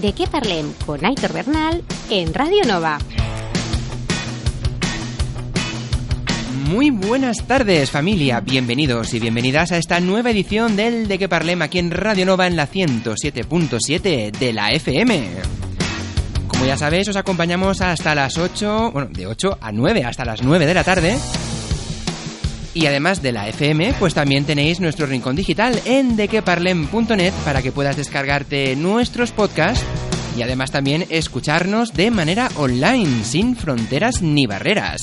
De qué parlem con Aitor Bernal en Radio Nova. Muy buenas tardes familia, bienvenidos y bienvenidas a esta nueva edición del De que Parlem aquí en Radio Nova en la 107.7 de la FM. Como ya sabéis, os acompañamos hasta las 8, bueno, de 8 a 9, hasta las 9 de la tarde. Y además de la FM, pues también tenéis nuestro rincón digital en dequeparlem.net para que puedas descargarte nuestros podcasts y además también escucharnos de manera online, sin fronteras ni barreras.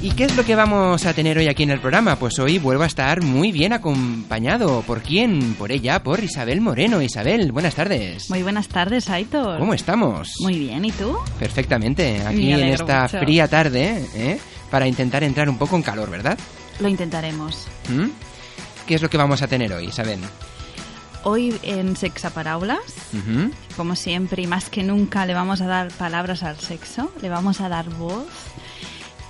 ¿Y qué es lo que vamos a tener hoy aquí en el programa? Pues hoy vuelvo a estar muy bien acompañado. ¿Por quién? Por ella, por Isabel Moreno. Isabel, buenas tardes. Muy buenas tardes, Aitor. ¿Cómo estamos? Muy bien, ¿y tú? Perfectamente, aquí en esta mucho. fría tarde, ¿eh? para intentar entrar un poco en calor, ¿verdad? Lo intentaremos. ¿Mm? ¿Qué es lo que vamos a tener hoy, Isabel? Hoy en Sexaparaulas, Ujú. como siempre y más que nunca, le vamos a dar palabras al sexo, le vamos a dar voz,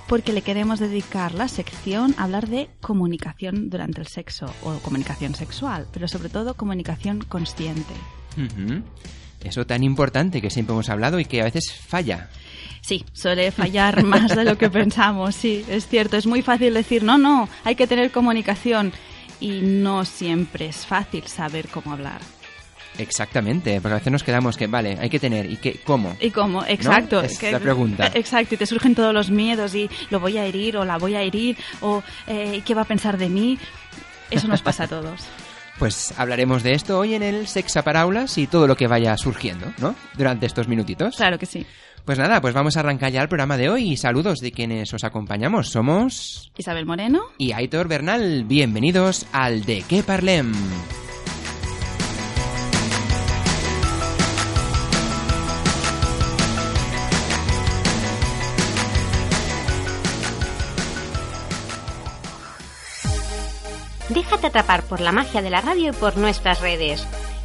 porque le queremos dedicar la sección a hablar de comunicación durante el sexo o comunicación sexual, pero sobre todo comunicación consciente. Eso tan importante que siempre hemos hablado y que a veces falla. Sí, suele fallar más de lo que pensamos, sí, es cierto. Es muy fácil decir, no, no, hay que tener comunicación. Y no siempre es fácil saber cómo hablar. Exactamente, porque a veces nos quedamos que, vale, hay que tener, ¿y qué, cómo? ¿Y cómo? Exacto. Es la pregunta. Exacto, y te surgen todos los miedos y lo voy a herir o la voy a herir o eh, ¿qué va a pensar de mí? Eso nos pasa a todos. Pues hablaremos de esto hoy en el Sexaparaulas y todo lo que vaya surgiendo, ¿no? Durante estos minutitos. Claro que sí. Pues nada, pues vamos a arrancar ya el programa de hoy y saludos de quienes os acompañamos. Somos... Isabel Moreno. y Aitor Bernal. Bienvenidos al De qué Parlem. Déjate atrapar por la magia de la radio y por nuestras redes.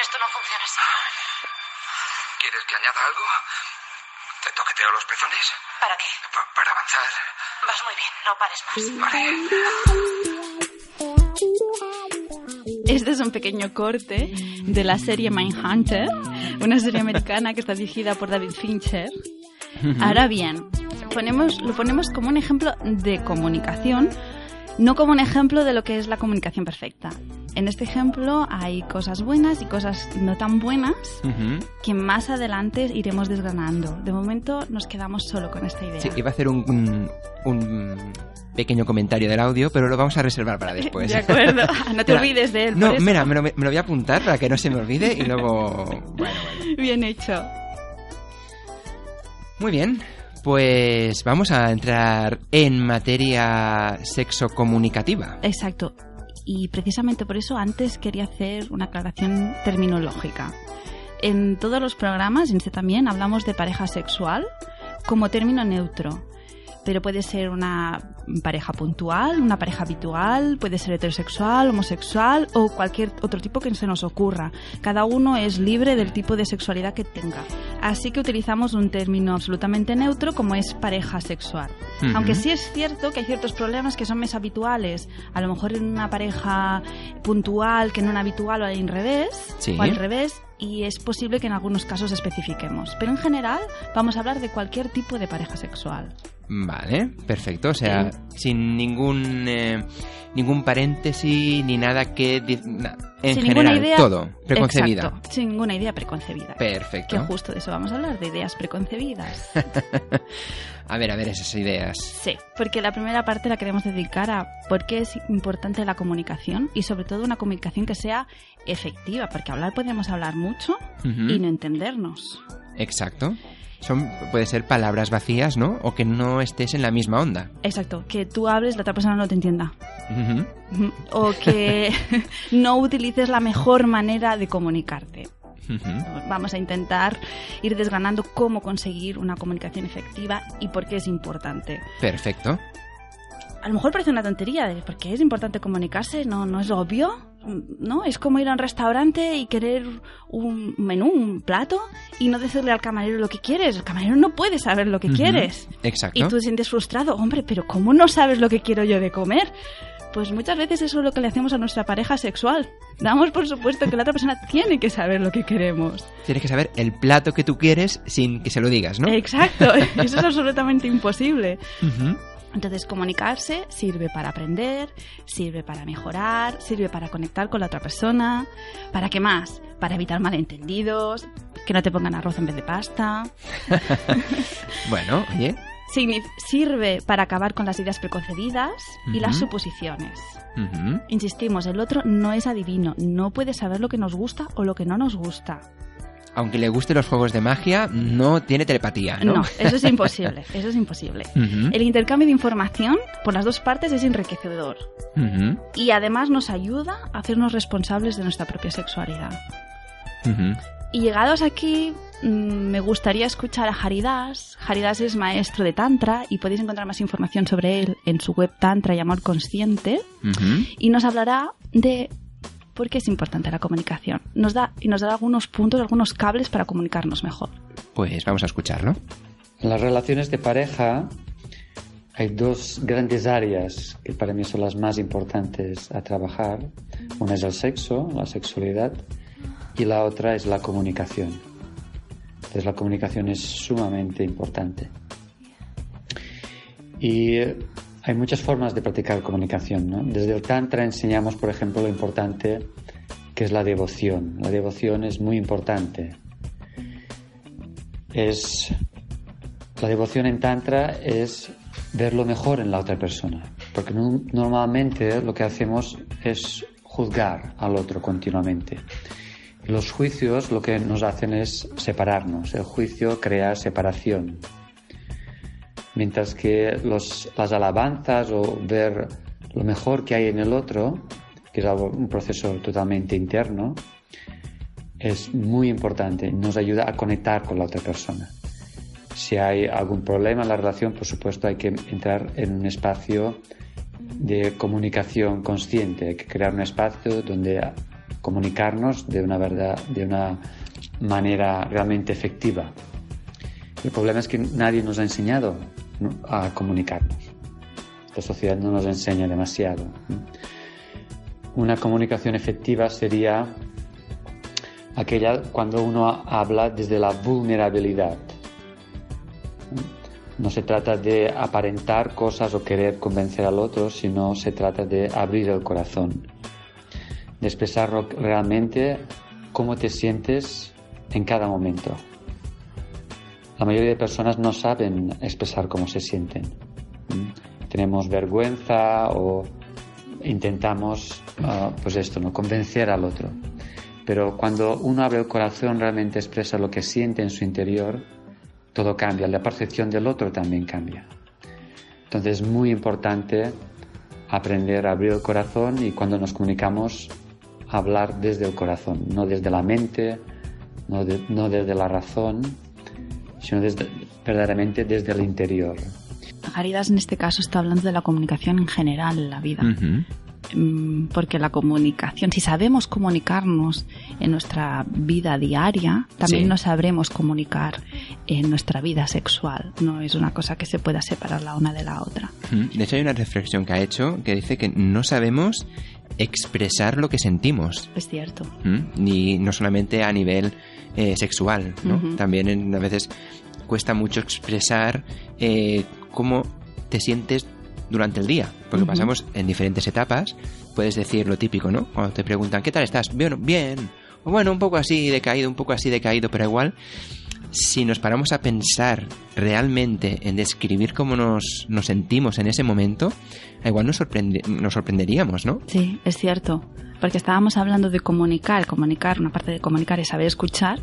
Esto no funciona así. ¿Quieres que añada algo? ¿Te toqueteo los pezones? ¿Para qué? Pa- para avanzar. Vas muy bien, no pares más. Este es un pequeño corte de la serie Mindhunter, una serie americana que está dirigida por David Fincher. Ahora bien, ponemos, lo ponemos como un ejemplo de comunicación, no como un ejemplo de lo que es la comunicación perfecta. En este ejemplo hay cosas buenas y cosas no tan buenas que más adelante iremos desgranando. De momento nos quedamos solo con esta idea. Sí, iba a hacer un, un- un pequeño comentario del audio, pero lo vamos a reservar para después. De acuerdo. No te olvides de él. No, mira, me lo, me lo voy a apuntar para que no se me olvide y luego... Bueno, bueno. Bien hecho. Muy bien, pues vamos a entrar en materia sexocomunicativa. Exacto. Y precisamente por eso antes quería hacer una aclaración terminológica. En todos los programas, en este también, hablamos de pareja sexual como término neutro. Pero puede ser una pareja puntual, una pareja habitual, puede ser heterosexual, homosexual o cualquier otro tipo que se nos ocurra. Cada uno es libre del tipo de sexualidad que tenga. Así que utilizamos un término absolutamente neutro como es pareja sexual. Ujú. Aunque sí es cierto que hay ciertos problemas que son más habituales, a lo mejor en una pareja puntual que en una habitual o al revés, Sí. o al revés, y es posible que en algunos casos especifiquemos. Pero en general vamos a hablar de cualquier tipo de pareja sexual. Vale, perfecto. O sea, sin ningún eh, ningún paréntesis ni nada que... na- en Sin general, idea todo, preconcebida. Exacto, sin ninguna idea preconcebida. Perfecto. Que justo de eso vamos a hablar, de ideas preconcebidas. A ver, a ver esas ideas. Sí, porque la primera parte la queremos dedicar a por qué es importante la comunicación y sobre todo una comunicación que sea efectiva, porque hablar podemos hablar mucho y no entendernos. Exacto. Son, puede ser palabras vacías, ¿no? O que no estés en la misma onda. Exacto, que tú hables, la otra persona no te entienda. O que no utilices la mejor manera de comunicarte. Vamos a intentar ir desgranando cómo conseguir una comunicación efectiva y por qué es importante. Perfecto. A lo mejor parece una tontería, de ¿por qué es importante comunicarse? ¿No, no es obvio? ¿No? Es como ir a un restaurante y querer un menú, un plato, y no decirle al camarero lo que quieres. El camarero no puede saber lo que quieres. Exacto. Y tú te sientes frustrado. Hombre, pero ¿cómo no sabes lo que quiero yo de comer? Pues muchas veces eso es lo que le hacemos a nuestra pareja sexual. Damos por supuesto que la otra persona tiene que saber lo que queremos. Tienes que saber el plato que tú quieres sin que se lo digas, ¿no? Exacto, eso es absolutamente imposible. Ujú. Entonces, comunicarse sirve para aprender, sirve para mejorar, sirve para conectar con la otra persona. ¿Para qué más? Para evitar malentendidos, que no te pongan arroz en vez de pasta. Bueno, oye. Sirve para acabar con las ideas preconcebidas y las suposiciones. Insistimos, el otro no es adivino, no puede saber lo que nos gusta o lo que no nos gusta. Aunque le gusten los juegos de magia, no tiene telepatía, ¿no? No, eso es imposible, eso es imposible. El intercambio de información por las dos partes es enriquecedor y además nos ayuda a hacernos responsables de nuestra propia sexualidad. Y llegados aquí, mm, me gustaría escuchar a Haridas. Haridas es maestro de Tantra y podéis encontrar más información sobre él en su web Tantra y Amor Consciente. Y nos hablará de por qué es importante la comunicación. Nos da, y nos dará algunos puntos, algunos cables para comunicarnos mejor. Pues vamos a escucharlo. En las relaciones de pareja hay dos grandes áreas que para mí son las más importantes a trabajar. Una es el sexo, la sexualidad, y la otra es la comunicación. Entonces la comunicación es sumamente importante. Y eh, hay muchas formas de practicar comunicación. ¿no? Desde el Tantra enseñamos, por ejemplo, lo importante que es la devoción. La devoción es muy importante. Es la devoción en Tantra es ver lo mejor en la otra persona, porque no- normalmente lo que hacemos es juzgar al otro continuamente. Los juicios lo que nos hacen es separarnos. El juicio crea separación. Mientras que las alabanzas o ver lo mejor que hay en el otro, que es un proceso totalmente interno, es muy importante. Nos ayuda a conectar con la otra persona. Si hay algún problema en la relación, por supuesto hay que entrar en un espacio de comunicación consciente, hay que crear un espacio donde comunicarnos de una verdad, de una manera realmente efectiva. El problema es que nadie nos ha enseñado a comunicarnos. La sociedad no nos enseña demasiado. Una comunicación efectiva sería aquella cuando uno habla desde la vulnerabilidad. No se trata de aparentar cosas o querer convencer al otro, sino se trata de abrir el corazón, de expresar realmente cómo te sientes en cada momento. La mayoría de personas no saben expresar cómo se sienten. Tenemos vergüenza o intentamos, ah, pues esto, ¿no? convencer al otro. Pero cuando uno abre el corazón, realmente expresa lo que siente en su interior, todo cambia, la percepción del otro también cambia. Entonces es muy importante aprender a abrir el corazón y cuando nos comunicamos, hablar desde el corazón, no desde la mente, no, desde la razón, sino desde, verdaderamente desde el interior. Garidas en este caso está hablando de la comunicación en general en la vida. Mm, porque la comunicación, si sabemos comunicarnos en nuestra vida diaria, también nos sabremos comunicar en nuestra vida sexual. No es una cosa que se pueda separar la una de la otra. De hecho, hay una reflexión que ha hecho que dice que no sabemos expresar lo que sentimos. Es cierto. Ni no solamente a nivel eh, sexual, ¿no? También a veces cuesta mucho expresar eh, cómo te sientes durante el día, porque pasamos en diferentes etapas. Puedes decir lo típico, ¿no? Cuando te preguntan, ¿qué tal estás? Bien, bien. O bueno, un poco así decaído, un poco así decaído, pero igual, si nos paramos a pensar realmente en describir cómo nos, nos sentimos en ese momento, igual nos, sorprende, nos sorprenderíamos, ¿no? Sí, es cierto. Porque estábamos hablando de comunicar, comunicar, una parte de comunicar es saber escuchar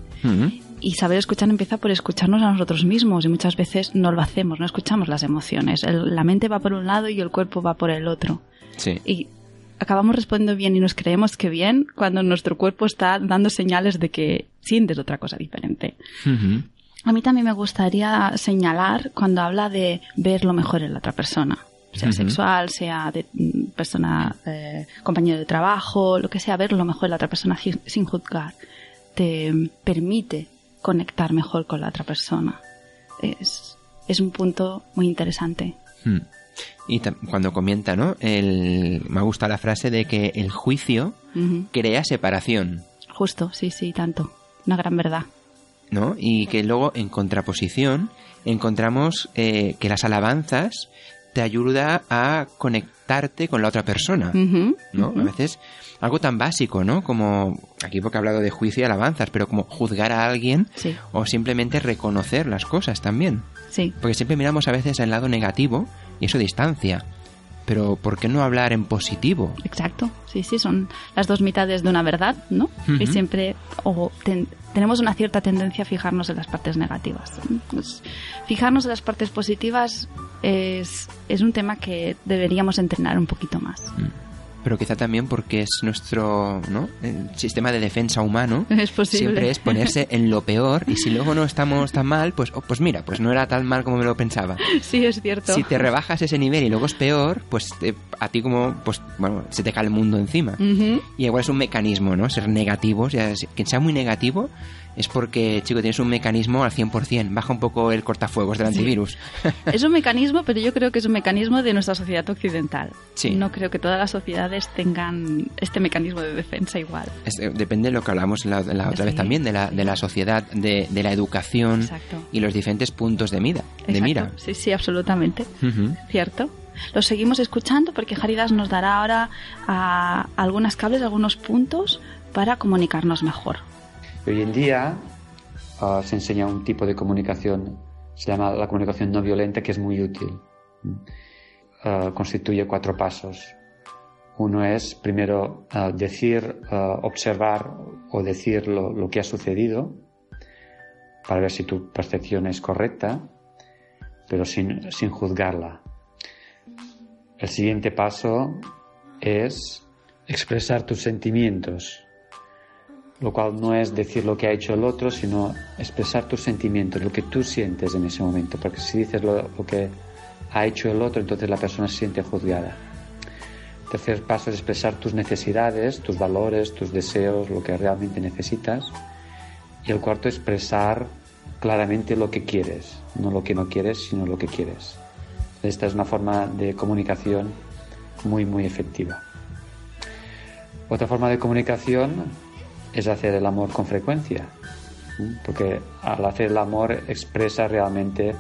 y saber escuchar empieza por escucharnos a nosotros mismos y muchas veces no lo hacemos, no escuchamos las emociones. la mente va por un lado y el cuerpo va por el otro. Sí. Y acabamos respondiendo bien y nos creemos que bien cuando nuestro cuerpo está dando señales de que sientes otra cosa diferente. A mí también me gustaría señalar cuando habla de ver lo mejor en la otra persona sea sexual, sea de mm, persona, eh, compañero de trabajo, lo que sea, ver lo mejor en la otra persona sin juzgar, te permite conectar mejor con la otra persona. Es, es un punto muy interesante. Hmm. Y cuando comenta, ¿no? El, me gusta la frase de que el juicio crea separación. Justo, sí, sí, tanto. Una gran verdad. ¿No? Y que luego, en contraposición, encontramos eh, que las alabanzas te ayuda a conectarte con la otra persona, ¿no? A veces algo tan básico, ¿no? Como aquí porque he hablado de juicio y alabanzas, pero como juzgar a alguien o simplemente reconocer las cosas también. Sí. Porque siempre miramos a veces el lado negativo y eso distancia. Pero ¿por qué no hablar en positivo? Exacto, sí, sí, son las dos mitades de una verdad, ¿no? Y siempre o tenemos una cierta tendencia a fijarnos en las partes negativas. Pues, fijarnos en las partes positivas es, es un tema que deberíamos entrenar un poquito más. Mm pero quizá también porque es nuestro ¿no? El sistema de defensa humano. Es posible. Siempre es ponerse en lo peor y si luego no estamos tan mal, pues, oh, pues mira, pues no era tan mal como me lo pensaba. Sí, es cierto. Si te rebajas ese nivel y luego es peor, pues a ti como, pues bueno, se te cae el mundo encima. Y igual es un mecanismo, ¿no? Ser negativo, o sea, quien sea muy negativo es porque, chico, tienes un mecanismo al 100%. Baja un poco el cortafuegos del antivirus. Es un mecanismo, pero yo creo que es un mecanismo de nuestra sociedad occidental. Sí. No creo que todas las sociedades tengan este mecanismo de defensa igual. Eh, depende de lo que hablamos la, otra vez también, de la, de la sociedad, de, la educación y los diferentes puntos de mira. De mira. Sí, sí, absolutamente. ¿Cierto? Lo seguimos escuchando porque Jaridas nos dará ahora a, ah, algunas cables, algunos puntos para comunicarnos mejor. Hoy en día ah, se enseña un tipo de comunicación, se llama la comunicación no violenta, que es muy útil. Ah, constituye cuatro pasos. Uno es, primero, ah, decir, observar o decir lo, que ha sucedido para ver si tu percepción es correcta, pero sin, sin juzgarla. El siguiente paso es expresar tus sentimientos lo cual no es decir lo que ha hecho el otro, sino expresar tus sentimientos, lo que tú sientes en ese momento, porque si dices lo, que ha hecho el otro, entonces la persona se siente juzgada. tercer paso es expresar tus necesidades, tus valores, tus deseos, lo que realmente necesitas. Y el cuarto, expresar claramente lo que quieres, no lo que no quieres, sino lo que quieres. Esta es una forma de comunicación muy, muy efectiva. Otra forma de comunicación es hacer el amor con frecuencia, porque al hacer el amor expresa realmente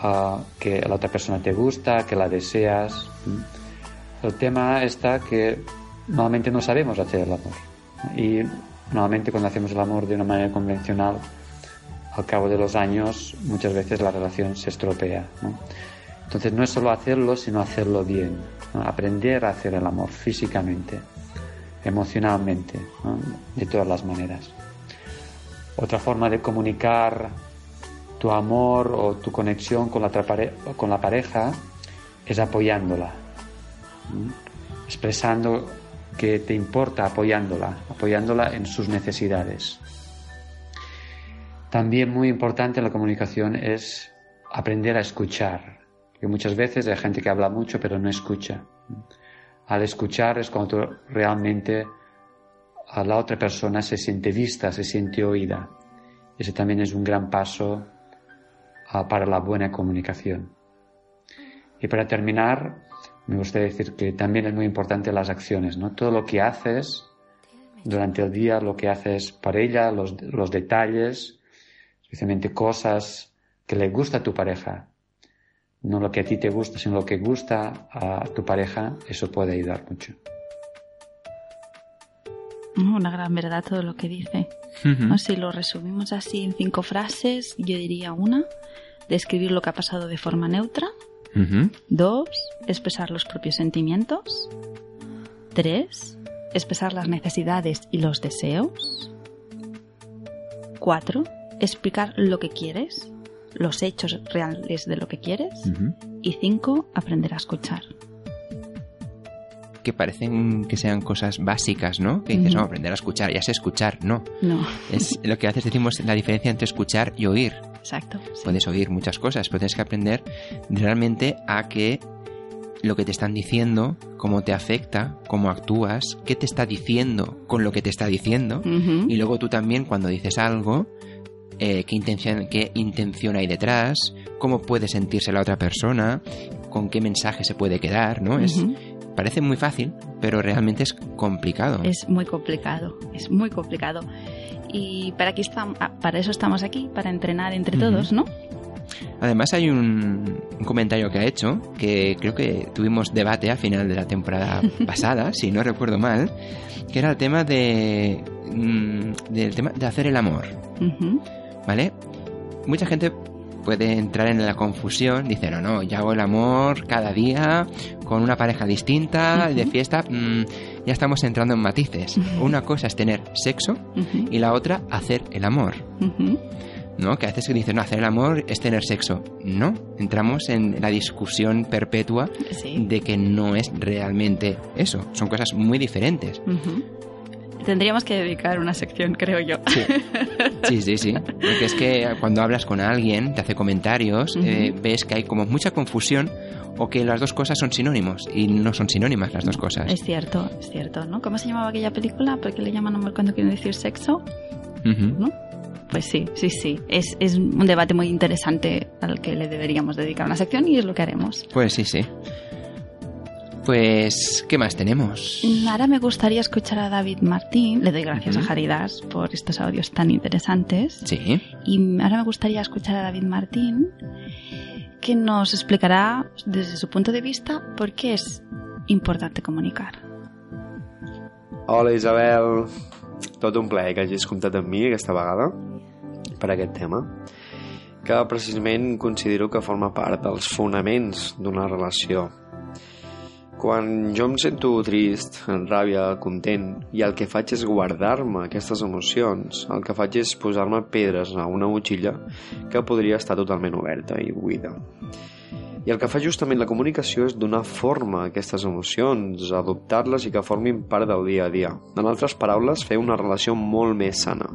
ah, que la otra persona te gusta, que la deseas. El tema está que normalmente no sabemos hacer el amor y normalmente cuando hacemos el amor de una manera convencional, al cabo de los años muchas veces la relación se estropea. Entonces no es solo hacerlo, sino hacerlo bien, aprender a hacer el amor físicamente emocionalmente, de todas las maneras. Otra forma de comunicar tu amor o tu conexión con la, con la pareja es apoyándola, expresando que te importa apoyándola, apoyándola en sus necesidades. También muy importante en la comunicación es aprender a escuchar, que muchas veces hay gente que habla mucho pero no escucha. Al escuchar es cuando realmente a la otra persona se siente vista, se siente oída. Ese también es un gran paso ah, para la buena comunicación. Y para terminar, me gustaría decir que también es muy importante las acciones, ¿no? Todo lo que haces durante el día, lo que haces para ella, los, los detalles, especialmente cosas que le gusta a tu pareja, no lo que a ti te gusta, sino lo que gusta a tu pareja, eso puede ayudar mucho. Una gran verdad todo lo que dice. Si lo resumimos así en cinco frases, yo diría una, describir lo que ha pasado de forma neutra. Dos, expresar los propios sentimientos. Tres, expresar las necesidades y los deseos. Cuatro, explicar lo que quieres los hechos reales de lo que quieres. Y cinco, aprender a escuchar. Que parecen que sean cosas básicas, ¿no? Que dices, no, aprender a escuchar, ya sé escuchar, no. No. Es lo que haces, decimos, la diferencia entre escuchar y oír. Exacto. Puedes oír muchas cosas, pero tienes que aprender realmente a que lo que te están diciendo, cómo te afecta, cómo actúas, qué te está diciendo con lo que te está diciendo. Y luego tú también cuando dices algo, eh, qué, intención, qué intención hay detrás, cómo puede sentirse la otra persona, con qué mensaje se puede quedar, ¿no? Es, parece muy fácil, pero realmente es complicado. Es muy complicado, es muy complicado. Y para, aquí estamos, ah, para eso estamos aquí, para entrenar entre todos, ¿no? Además hay un, comentario que ha hecho que creo que tuvimos debate a final de la temporada pasada, si no recuerdo mal, que era el tema de mm, del tema de hacer el amor. ¿Vale? Mucha gente puede entrar en la confusión, dice, no, no, ya hago el amor cada día con una pareja distinta, de fiesta, mm, ya estamos entrando en matices. Una cosa es tener sexo y la otra hacer el amor. ¿No? Que a veces se dice, no, hacer el amor es tener sexo. No, entramos en la discusión perpetua de que no es realmente eso. Son cosas muy diferentes. Tendríamos que dedicar una sección, creo yo. Sí, sí, sí. Porque es que cuando hablas con alguien, te hace comentarios, eh, ves que hay como mucha confusión o que las dos cosas son sinónimos y no son sinónimas las dos cosas. Es cierto, es cierto, ¿no? ¿Cómo se llamaba aquella película? ¿Por qué le llaman amor cuando quieren decir sexo? ¿No? Pues sí, sí, sí. Es, es un debate muy interesante al que le deberíamos dedicar una sección y es lo que haremos. Pues sí, sí. Pues, ¿qué más tenemos? Ahora me gustaría escuchar a David Martín. Le doy gracias a Jaridas por estos audios tan interesantes. Sí. Y ahora me gustaría escuchar a David Martín, que nos explicará desde su punto de vista por qué es importante comunicar. Hola Isabel, tot un plaer que hagis comptat amb mi aquesta vegada per aquest tema que precisament considero que forma part dels fonaments d'una relació quan jo em sento trist, en ràbia, content, i el que faig és guardar-me aquestes emocions, el que faig és posar-me pedres a una motxilla que podria estar totalment oberta i buida. I el que fa justament la comunicació és donar forma a aquestes emocions, adoptar-les i que formin part del dia a dia. En altres paraules, fer una relació molt més sana.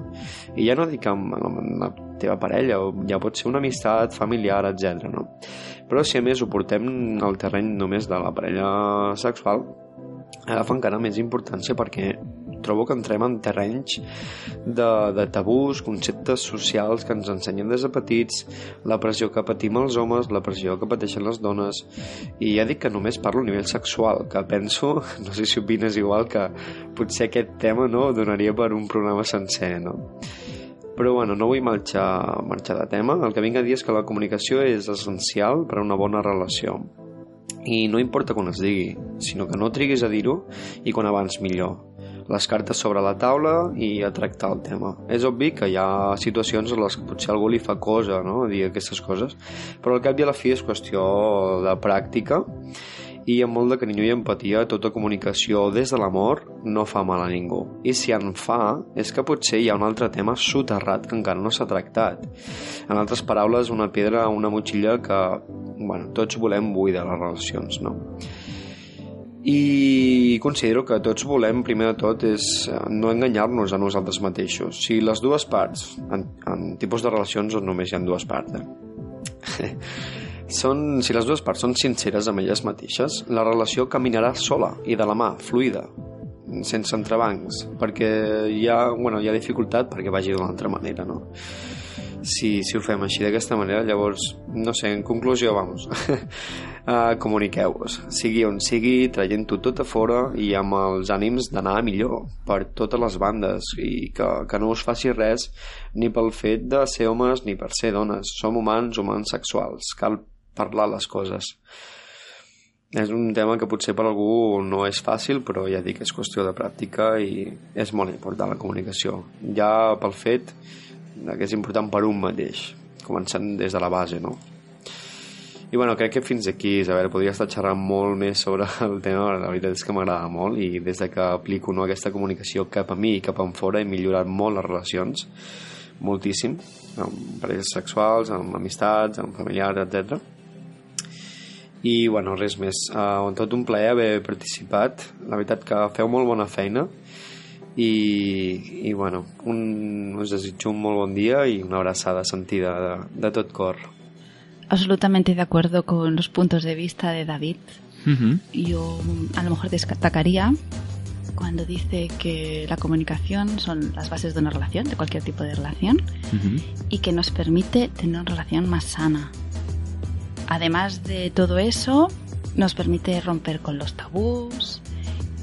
I ja no dic amb, la teva parella, o ja pot ser una amistat familiar, etc. no? Però si a més ho portem al terreny només de la parella sexual, agafa encara més importància perquè trobo que entrem en terrenys de, de tabús, conceptes socials que ens ensenyen des de petits, la pressió que patim els homes, la pressió que pateixen les dones, i ja dic que només parlo a nivell sexual, que penso, no sé si opines igual, que potser aquest tema no donaria per un programa sencer, no? Però bueno, no vull marxar, marxar de tema. El que vinc a dir és que la comunicació és essencial per a una bona relació. I no importa quan es digui, sinó que no triguis a dir-ho i quan abans millor. Les cartes sobre la taula i a tractar el tema. És obvi que hi ha situacions en les que potser algú li fa cosa no? dir aquestes coses, però al cap i a la fi és qüestió de pràctica i amb molt de carinyo i empatia tota comunicació des de l'amor no fa mal a ningú. I si en fa, és que potser hi ha un altre tema soterrat que encara no s'ha tractat. En altres paraules, una pedra a una motxilla que, bueno, tots volem buidar les relacions, no? i considero que tots volem, primer de tot, és eh, no enganyar-nos a nosaltres mateixos. Si les dues parts, en, en tipus de relacions on només hi ha dues parts, eh? són, si les dues parts són sinceres amb elles mateixes, la relació caminarà sola i de la mà, fluida, sense entrebancs, perquè hi ha, bueno, hi ha dificultat perquè vagi d'una altra manera, no? Si, si ho fem així d'aquesta manera, llavors, no sé, en conclusió, vamos, uh, comuniqueu-vos, sigui on sigui, traient-ho tot a fora i amb els ànims d'anar millor per totes les bandes i que, que no us faci res ni pel fet de ser homes ni per ser dones. Som humans, humans sexuals. Cal parlar les coses. És un tema que potser per algú no és fàcil, però ja dic, és qüestió de pràctica i és molt important la comunicació. Ja pel fet que és important per un mateix, començant des de la base, no? I bueno, crec que fins aquí, Isabel, podria estar xerrant molt més sobre el tema, la veritat és que m'agrada molt i des de que aplico no, aquesta comunicació cap a mi i cap a fora he millorat molt les relacions, moltíssim, amb parelles sexuals, amb amistats, amb familiars, etc. I, bueno, res més. Uh, tot un plaer haver participat. La veritat que feu molt bona feina i, i bueno, un, us desitjo un molt bon dia y una abraçada sentida de, de tot cor. Absolutamente de acuerdo con los puntos de vista de David. Uh -huh. Yo a lo mejor destacaría cuando dice que la comunicación son las bases de una relación, de cualquier tipo de relación, Uh -huh. y que nos permite tener una relación más sana. Además de todo eso, nos permite romper con los tabús,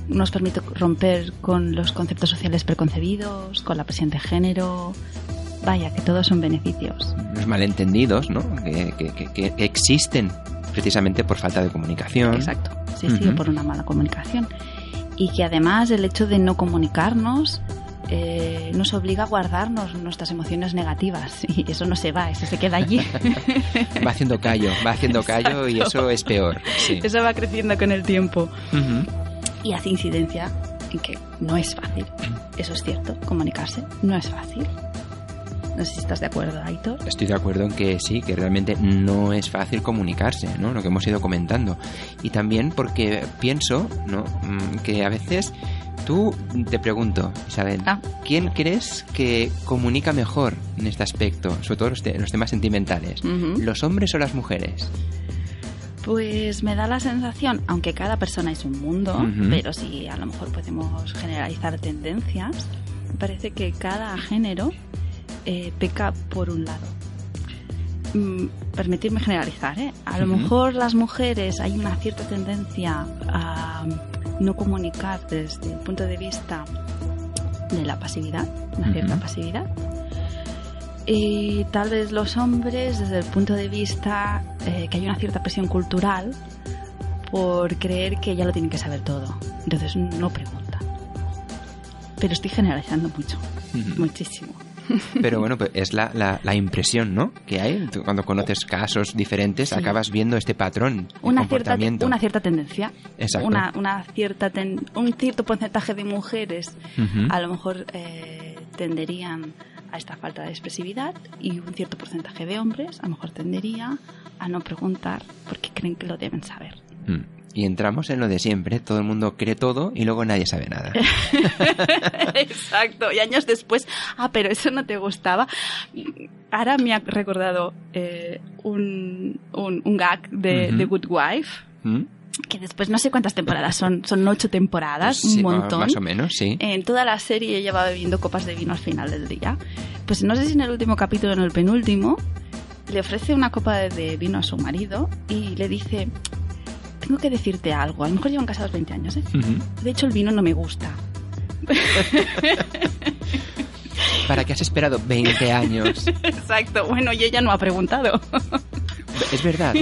nos permite romper con los conceptos sociales preconcebidos, con la presión de género. Vaya, que todos son beneficios. Los malentendidos, ¿no? Que, que- que- existen precisamente por falta de comunicación. Exacto. Sí, sí, Ujú. o por una mala comunicación. Y que además el hecho de no comunicarnos eh, nos obliga a guardarnos nuestras emociones negativas. Y eso no se va, eso se queda allí. Va haciendo callo, va haciendo callo y eso es peor. Sí. Eso va creciendo con el tiempo. Y hace incidencia en que no es fácil. Eso es cierto, comunicarse no es fácil. No sé si estás de acuerdo, Aitor. Estoy de acuerdo en que sí, que realmente no es fácil comunicarse, ¿no? Lo que hemos ido comentando. Y también porque pienso, ¿no? Mm, Que a veces tú te pregunto, Isabel, Ah. ¿quién crees que comunica mejor en este aspecto? Sobre todo los, te- los temas sentimentales. Ujú. ¿Los hombres o las mujeres? Pues me da la sensación, aunque cada persona es un mundo, Ujú. pero si a lo mejor podemos generalizar tendencias, parece que cada género eh, peca por un lado. Mm, permitirme generalizar, ¿eh? A lo mejor las mujeres hay una cierta tendencia a no comunicar desde el punto de vista de la pasividad, una cierta pasividad. Y tal vez los hombres desde el punto de vista eh, que hay una cierta presión cultural por creer que ya lo tienen que saber todo. Entonces no pregunta. Pero estoy generalizando mucho, muchísimo. Pero bueno, pues es la, la, la impresión, ¿no? Que hay. Tú cuando conoces casos diferentes, Sí. acabas viendo este patrón Una cierta, comportamiento. una cierta tendencia, Exacto. una, una cierta ten- un cierto porcentaje de mujeres a lo mejor eh, tenderían a esta falta de expresividad y un cierto porcentaje de hombres a lo mejor tendería a no preguntar porque creen que lo deben saber. Mm. Y entramos en lo de siempre, todo el mundo cree todo y luego nadie sabe nada. Exacto, y años después, ah, pero eso no te gustaba. Ahora me ha recordado eh, un, un, un gag de Ujú. The Good Wife, ¿Mm? que después no sé cuántas temporadas son, son ocho temporadas, Sí, un montón. Más o menos, sí. En toda la serie ella va bebiendo copas de vino al final del día. Pues no sé si en el último capítulo o en el penúltimo le ofrece una copa de vino a su marido y le dice, tengo que decirte algo, a lo mejor llevan casados 20 años, ¿eh? De hecho el vino no me gusta. ¿Para qué has esperado 20 años? Exacto, bueno, y ella no ha preguntado. Es verdad.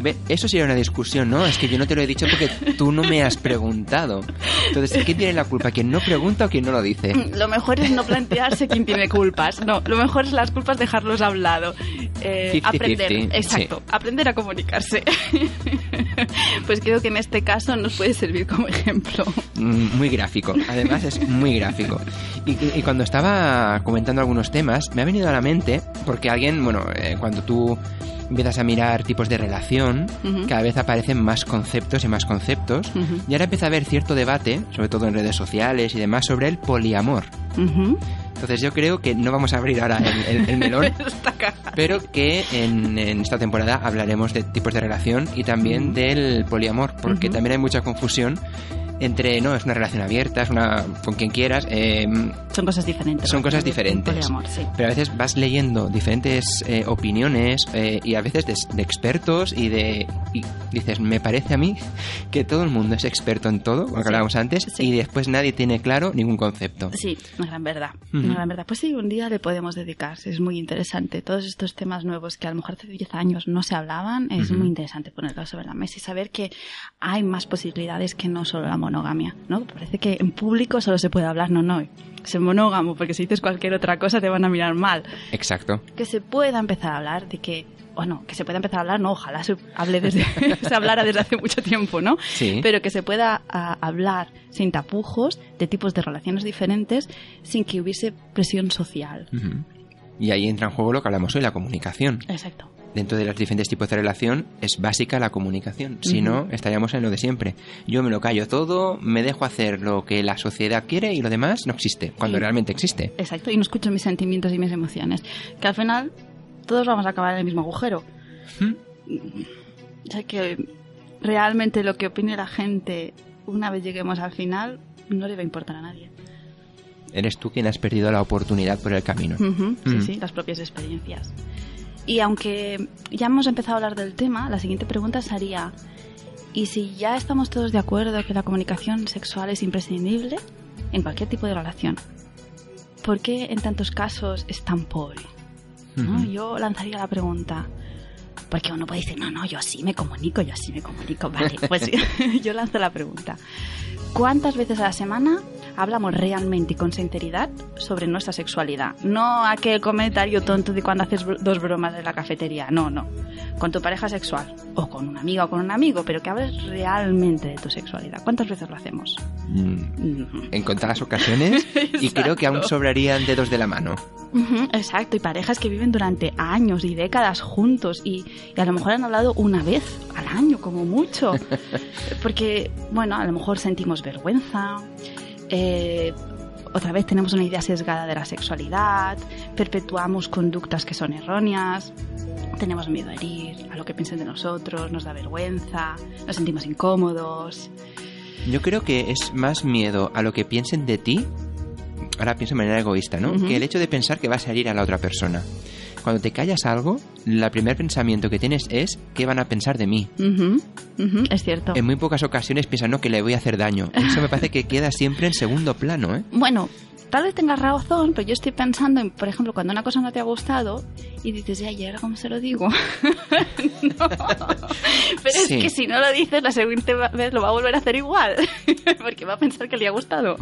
Ve, Eso sería una discusión, ¿no? Es que yo no te lo he dicho porque tú no me has preguntado. Entonces, ¿quién tiene la culpa? ¿Quién no pregunta o quién no lo dice? Lo mejor es no plantearse quién tiene culpas. No, lo mejor es las culpas dejarlos a un lado. Eh, 50-50, aprender, exacto, aprender a comunicarse. pues creo que en este caso nos puede servir como ejemplo. Mm, Muy gráfico. Además, es muy gráfico. Y, y cuando estaba comentando algunos temas, me ha venido a la mente, porque alguien, bueno, eh, cuando tú empiezas a mirar tipos de relación, Ujú. cada vez aparecen más conceptos y más conceptos. Ujú. Y ahora empieza a haber cierto debate, sobre todo en redes sociales y demás, sobre el poliamor. Ujú. Entonces yo creo que no vamos a abrir ahora el, el- el melón, pero que en, en esta temporada hablaremos de tipos de relación y también del poliamor, porque también hay mucha confusión entre, no, es una relación abierta, es una con quien quieras, eh, Son cosas diferentes. son cosas El diferentes. sí. Pero a veces vas leyendo diferentes eh, opiniones eh, y a veces de, de expertos y de... Y dices, me parece a mí que todo el mundo es experto en todo, lo que Sí, hablábamos antes, sí. y después nadie tiene claro ningún concepto. Sí, una gran verdad. Ujú. Una gran verdad. Pues sí, un día le podemos dedicar. Es muy interesante. Todos estos temas nuevos que a lo mejor hace 10 años no se hablaban, es muy interesante ponerlos sobre la mesa y saber que hay más posibilidades que no solo la monogamia, ¿no? Parece que en público solo se puede hablar, no, no. Ser monógamo, porque si dices cualquier otra cosa te van a mirar mal. Exacto. Que se pueda empezar a hablar de que o no, que se pueda empezar a hablar, no, ojalá se hable desde, se hablara desde hace mucho tiempo, ¿no? Sí. Pero que se pueda a, hablar sin tapujos de tipos de relaciones diferentes sin que hubiese presión social. Y ahí entra en juego lo que hablamos hoy, la comunicación. Exacto. Dentro de los diferentes tipos de relación es básica la comunicación. Si Ujú. no, estaríamos en lo de siempre. Yo me lo callo todo, me dejo hacer lo que la sociedad quiere y lo demás no existe, cuando Sí. realmente existe. Exacto, y no escucho mis sentimientos y mis emociones. Que al final todos vamos a acabar en el mismo agujero. ¿Mm? O sea que realmente lo que opine la gente una vez lleguemos al final no le va a importar a nadie. Eres tú quien has perdido la oportunidad por el camino. Ujú, Sí, Mm. sí, las propias experiencias. Y aunque ya hemos empezado a hablar del tema, la siguiente pregunta sería, ¿y si ya estamos todos de acuerdo que la comunicación sexual es imprescindible en cualquier tipo de relación? ¿Por qué en tantos casos es tan pobre? ¿no? Yo lanzaría la pregunta, porque uno puede decir, no, no, yo sí me comunico, yo sí me comunico. Vale, pues yo lanzo la pregunta. ¿Cuántas veces a la semana hablamos realmente y con sinceridad sobre nuestra sexualidad? No aquel comentario tonto de cuando haces dos bromas en la cafetería, no, no. Con tu pareja sexual, o con una amiga o con un amigo, pero que hables realmente de tu sexualidad. ¿Cuántas veces lo hacemos? Mm, Ujú. En contadas ocasiones y creo que aún sobrarían dedos de la mano. Exacto, y parejas que viven durante años y décadas juntos y, y a lo mejor han hablado una vez al año, como mucho. Porque, bueno, a lo mejor sentimos vergüenza, eh, otra vez tenemos una idea sesgada de la sexualidad, perpetuamos conductas que son erróneas, tenemos miedo a herir, a lo que piensen de nosotros, nos da vergüenza, nos sentimos incómodos. Yo creo que es más miedo a lo que piensen de ti, ahora pienso de manera egoísta, ¿no? Que el hecho de pensar que vas a herir a la otra persona. Cuando te callas algo, el primer pensamiento que tienes es ¿qué van a pensar de mí? Ujú, ujú, es cierto. En muy pocas ocasiones piensan, no, que le voy a hacer daño. Eso me parece que queda siempre en segundo plano, ¿eh? Bueno, tal vez tengas razón, pero yo estoy pensando en, por ejemplo, cuando una cosa no te ha gustado y dices, ya, ¿y ahora cómo se lo digo? no. Pero Sí. es que si no lo dices, la siguiente vez lo va a volver a hacer igual, porque va a pensar que le ha gustado.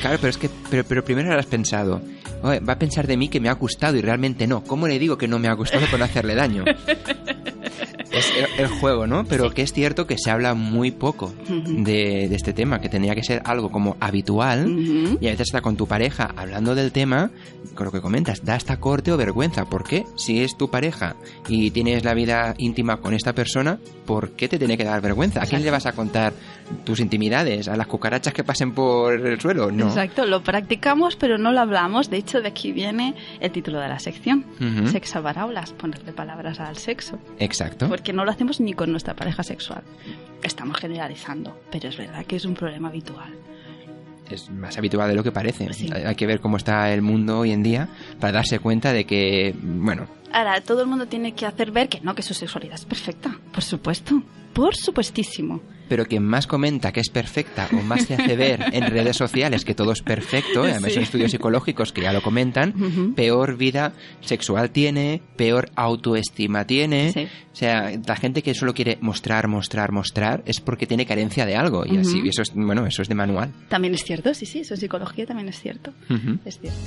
Claro, pero es que, pero, pero primero lo has pensado. "Oye, va a pensar de mí que me ha gustado y realmente no. ¿Cómo le digo que no me ha gustado por no hacerle daño? es el, el juego, ¿no? Pero que es cierto que se habla muy poco de, de este tema, que tenía que ser algo como habitual. Y a veces está con tu pareja hablando del tema, con lo que comentas, da hasta corte o vergüenza. ¿Por qué? Si es tu pareja y tienes la vida íntima con esta persona, ¿por qué te tiene que dar vergüenza? ¿A quién le vas a contar tus intimidades? ¿A las cucarachas que pasen por el suelo? No. Exacto, lo practicamos, pero no lo hablamos. De hecho, de aquí viene el título de la sección. Ujú. Sexo para aulas, ponerle palabras al sexo. Exacto. Porque que no lo hacemos ni con nuestra pareja sexual. Estamos generalizando, pero es verdad que es un problema habitual. Es más habitual de lo que parece. Sí. Hay que ver cómo está el mundo hoy en día para darse cuenta de que, bueno, Ahora, todo el mundo tiene que hacer ver que no, que su sexualidad es perfecta. Por supuesto. Por supuestísimo. pero quien más comenta que es perfecta o más te hace ver en redes sociales que todo es perfecto, y además Sí. son estudios psicológicos que ya lo comentan, Ujú. peor vida sexual tiene, peor autoestima tiene. Sí. O sea, la gente que solo quiere mostrar, mostrar, mostrar es porque tiene carencia de algo. Y así, Ujú. eso es, bueno, eso es de manual. También es cierto, sí, sí, eso en psicología también es cierto. Ujú. Es cierto.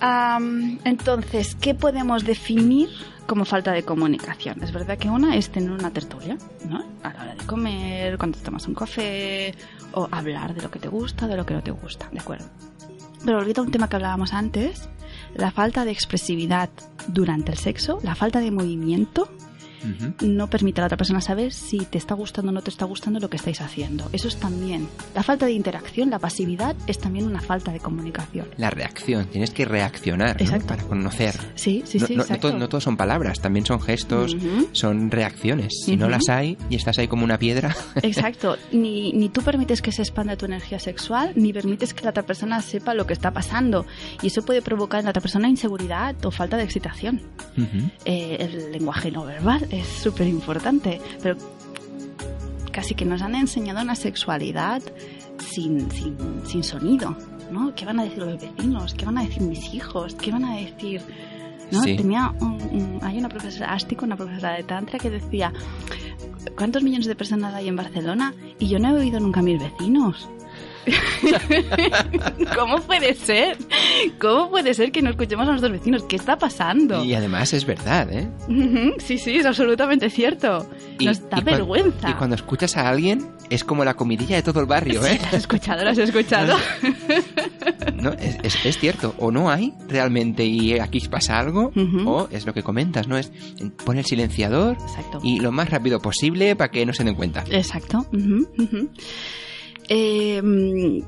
Am, entonces, ¿qué podemos definir como falta de comunicación? Es verdad que una es tener una tertulia, ¿no? A la hora de comer, cuando te tomas un café, o hablar de lo que te gusta, de lo que no te gusta, ¿de acuerdo? Pero olvida un tema que hablábamos antes, la falta de expresividad durante el sexo, la falta de movimiento, No permite a la otra persona saber si te está gustando o no te está gustando lo que estáis haciendo. Eso es también. La falta de interacción, la pasividad, es también una falta de comunicación. La reacción, tienes que reaccionar para conocer. Sí, sí, no, sí, no- no son palabras, también son gestos, son reacciones. Si no las hay y estás ahí como una piedra, Exacto. Ni, ni tú permites que se expanda tu energía sexual, ni permites que la otra persona sepa lo que está pasando. Y eso puede provocar en la otra persona inseguridad o falta de excitación. Eh, el lenguaje no verbal es súper importante, pero casi que nos han enseñado una sexualidad sin, sin, sin sonido, ¿no? ¿Qué van a decir los vecinos? ¿Qué van a decir mis hijos? ¿Qué van a decir...? ¿no? Sí. Tenía un- un- hay una profesora ástico, una profesora de tantra que decía ¿cuántos millones de personas hay en Barcelona? Y yo no he oído nunca a mis vecinos. ¿Cómo puede ser? ¿Cómo puede ser que no escuchemos a nuestros vecinos? ¿Qué está pasando? Y además es verdad, ¿eh? Sí, sí, es absolutamente cierto. Y- Nos da y vergüenza. Y cuando escuchas a alguien, es como la comidilla de todo el barrio, ¿eh? ¿Lo has escuchado? ¿Lo has escuchado? No, es, es- es cierto, o no hay realmente y aquí pasa algo, Ujú. o es lo que comentas, ¿no? Es pon el silenciador Exacto. y lo más rápido posible para que no se den cuenta. Exacto. ujú, ujú. Eh,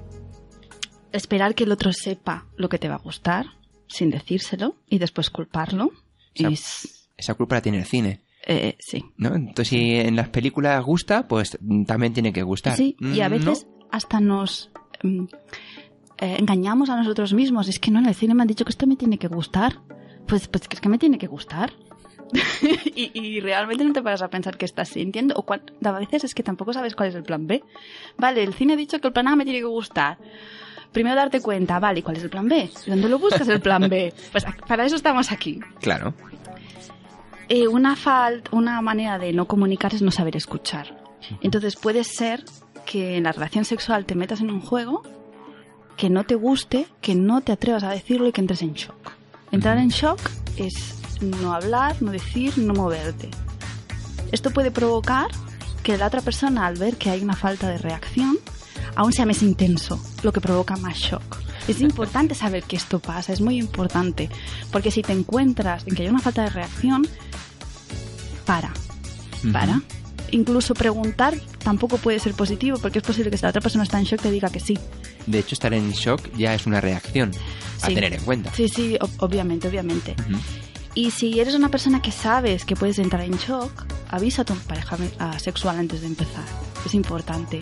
esperar que el otro sepa lo que te va a gustar sin decírselo y después culparlo. sea, es- Esa culpa la tiene el cine, eh, sí. ¿no? Entonces, si en las películas gusta, pues mm, también tiene que gustar. Sí, y a Mm, veces hasta nos mm, eh, engañamos a nosotros mismos. Es que no, en el cine me han dicho que esto me tiene que gustar. Pues, pues es que me tiene que gustar. y, y realmente no te paras a pensar que estás sintiendo. O cuál- a veces es que tampoco sabes cuál es el plan B. Vale, el cine ha dicho que el plan A me tiene que gustar. Primero darte cuenta, vale, ¿y cuál es el plan B? ¿Dónde lo buscas el plan B? Pues para eso estamos aquí. Claro. Eh, una, una manera de no comunicar es no saber escuchar. Entonces puede ser que en la relación sexual te metas en un juego que no te guste, que no te atrevas a decirlo y que entres en shock. Entrar en shock es no hablar, no decir, no moverte. Esto puede provocar que la otra persona, al ver que hay una falta de reacción, aún sea más intenso, lo que provoca más shock. Es importante saber que esto pasa, es muy importante, porque si te encuentras en que hay una falta de reacción, para, para. Incluso preguntar tampoco puede ser positivo, porque es posible que si la otra persona está en shock te diga que sí. De hecho, estar en shock ya es una reacción a Sí. tener en cuenta. Sí, sí, ob- obviamente, obviamente. Ujú. Y si eres una persona que sabes que puedes entrar en shock, avisa a tu pareja sexual antes de empezar. Es importante.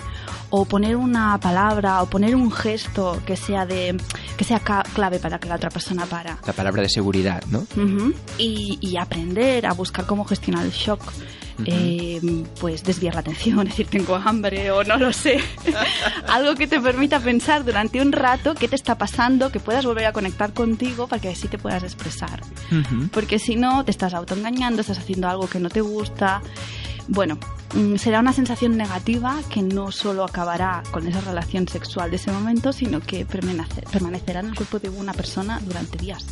O poner una palabra o poner un gesto que sea de que sea clave para que la otra persona para. La palabra de seguridad, ¿no? Ujú. y, y aprender a buscar cómo gestionar el shock. Eh, pues desviar la atención, decir tengo hambre o no lo sé. Algo que te permita pensar durante un rato qué te está pasando, que puedas volver a conectar contigo para que así te puedas expresar. Ujú. Porque si no, te estás autoengañando, estás haciendo algo que no te gusta. Bueno, mm, será una sensación negativa que no solo acabará con esa relación sexual de ese momento, sino que permanece- permanecerá en el cuerpo de una persona durante días.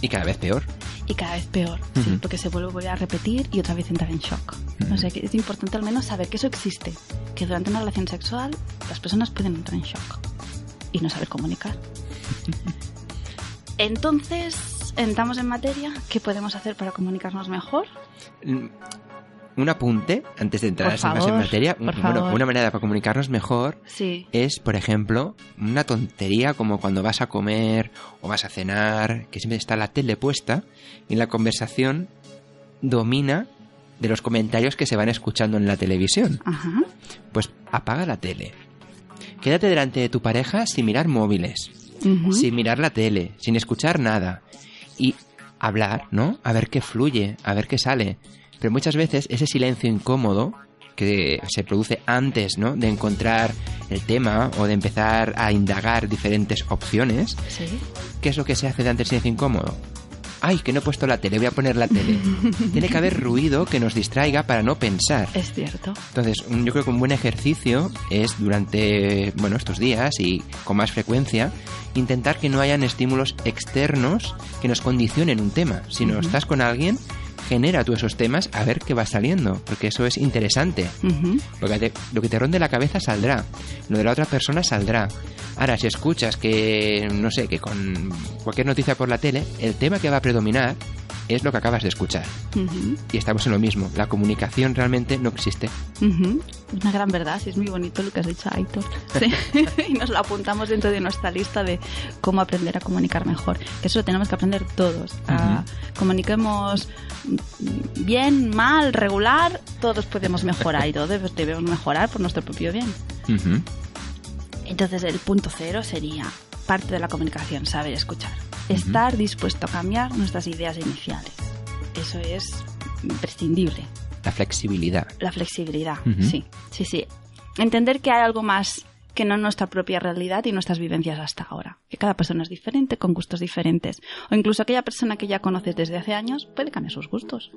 Y cada vez peor. Y cada vez peor, sí, porque se vuelve a volver a repetir y otra vez entrar en shock. O sea que es importante al menos saber que eso existe, que durante una relación sexual las personas pueden entrar en shock y no saber comunicar. Entonces, entramos en materia, ¿qué podemos hacer para comunicarnos mejor? Un apunte, antes de entrar así más en favor, materia. por bueno, favor. una manera para comunicarnos mejor Sí, es, por ejemplo, una tontería como cuando vas a comer o vas a cenar, que siempre está la tele puesta y la conversación domina de los comentarios que se van escuchando en la televisión. Ajá. Pues apaga la tele. Quédate delante de tu pareja sin mirar móviles, sin mirar la tele, sin escuchar nada. Y hablar, ¿no? A ver qué fluye, a ver qué sale. Pero muchas veces ese silencio incómodo que se produce antes, ¿no? De encontrar el tema o de empezar a indagar diferentes opciones, Sí. ¿qué es lo que se hace de antes silencio incómodo? Ay, que no he puesto la tele, voy a poner la tele. Tiene que haber ruido que nos distraiga para no pensar. Es cierto. Entonces, yo creo que un buen ejercicio es durante, bueno, estos días y con más frecuencia, intentar que no hayan estímulos externos que nos condicionen un tema. Si no estás con alguien, genera tú esos temas a ver qué va saliendo, porque eso es interesante. Ujú. Lo que, te, lo que te ronde la cabeza saldrá, lo de la otra persona saldrá. Ahora, si escuchas que, no sé, que con cualquier noticia por la tele, el tema que va a predominar es lo que acabas de escuchar. Y estamos en lo mismo, la comunicación realmente no existe. Ujú. Una gran verdad, sí, es muy bonito lo que has dicho, Aitor. Sí. y nos lo apuntamos dentro de nuestra lista de cómo aprender a comunicar mejor. Que eso lo tenemos que aprender todos. Comuniquemos bien, mal, regular, todos podemos mejorar y todos debemos mejorar por nuestro propio bien. Entonces el punto cero sería parte de la comunicación, saber escuchar. Estar dispuesto a cambiar nuestras ideas iniciales. Eso es imprescindible. La flexibilidad. La flexibilidad, sí, sí, sí. Entender que hay algo más que no nuestra propia realidad y nuestras vivencias hasta ahora. Que cada persona es diferente, con gustos diferentes. O incluso aquella persona que ya conoces desde hace años puede cambiar sus gustos.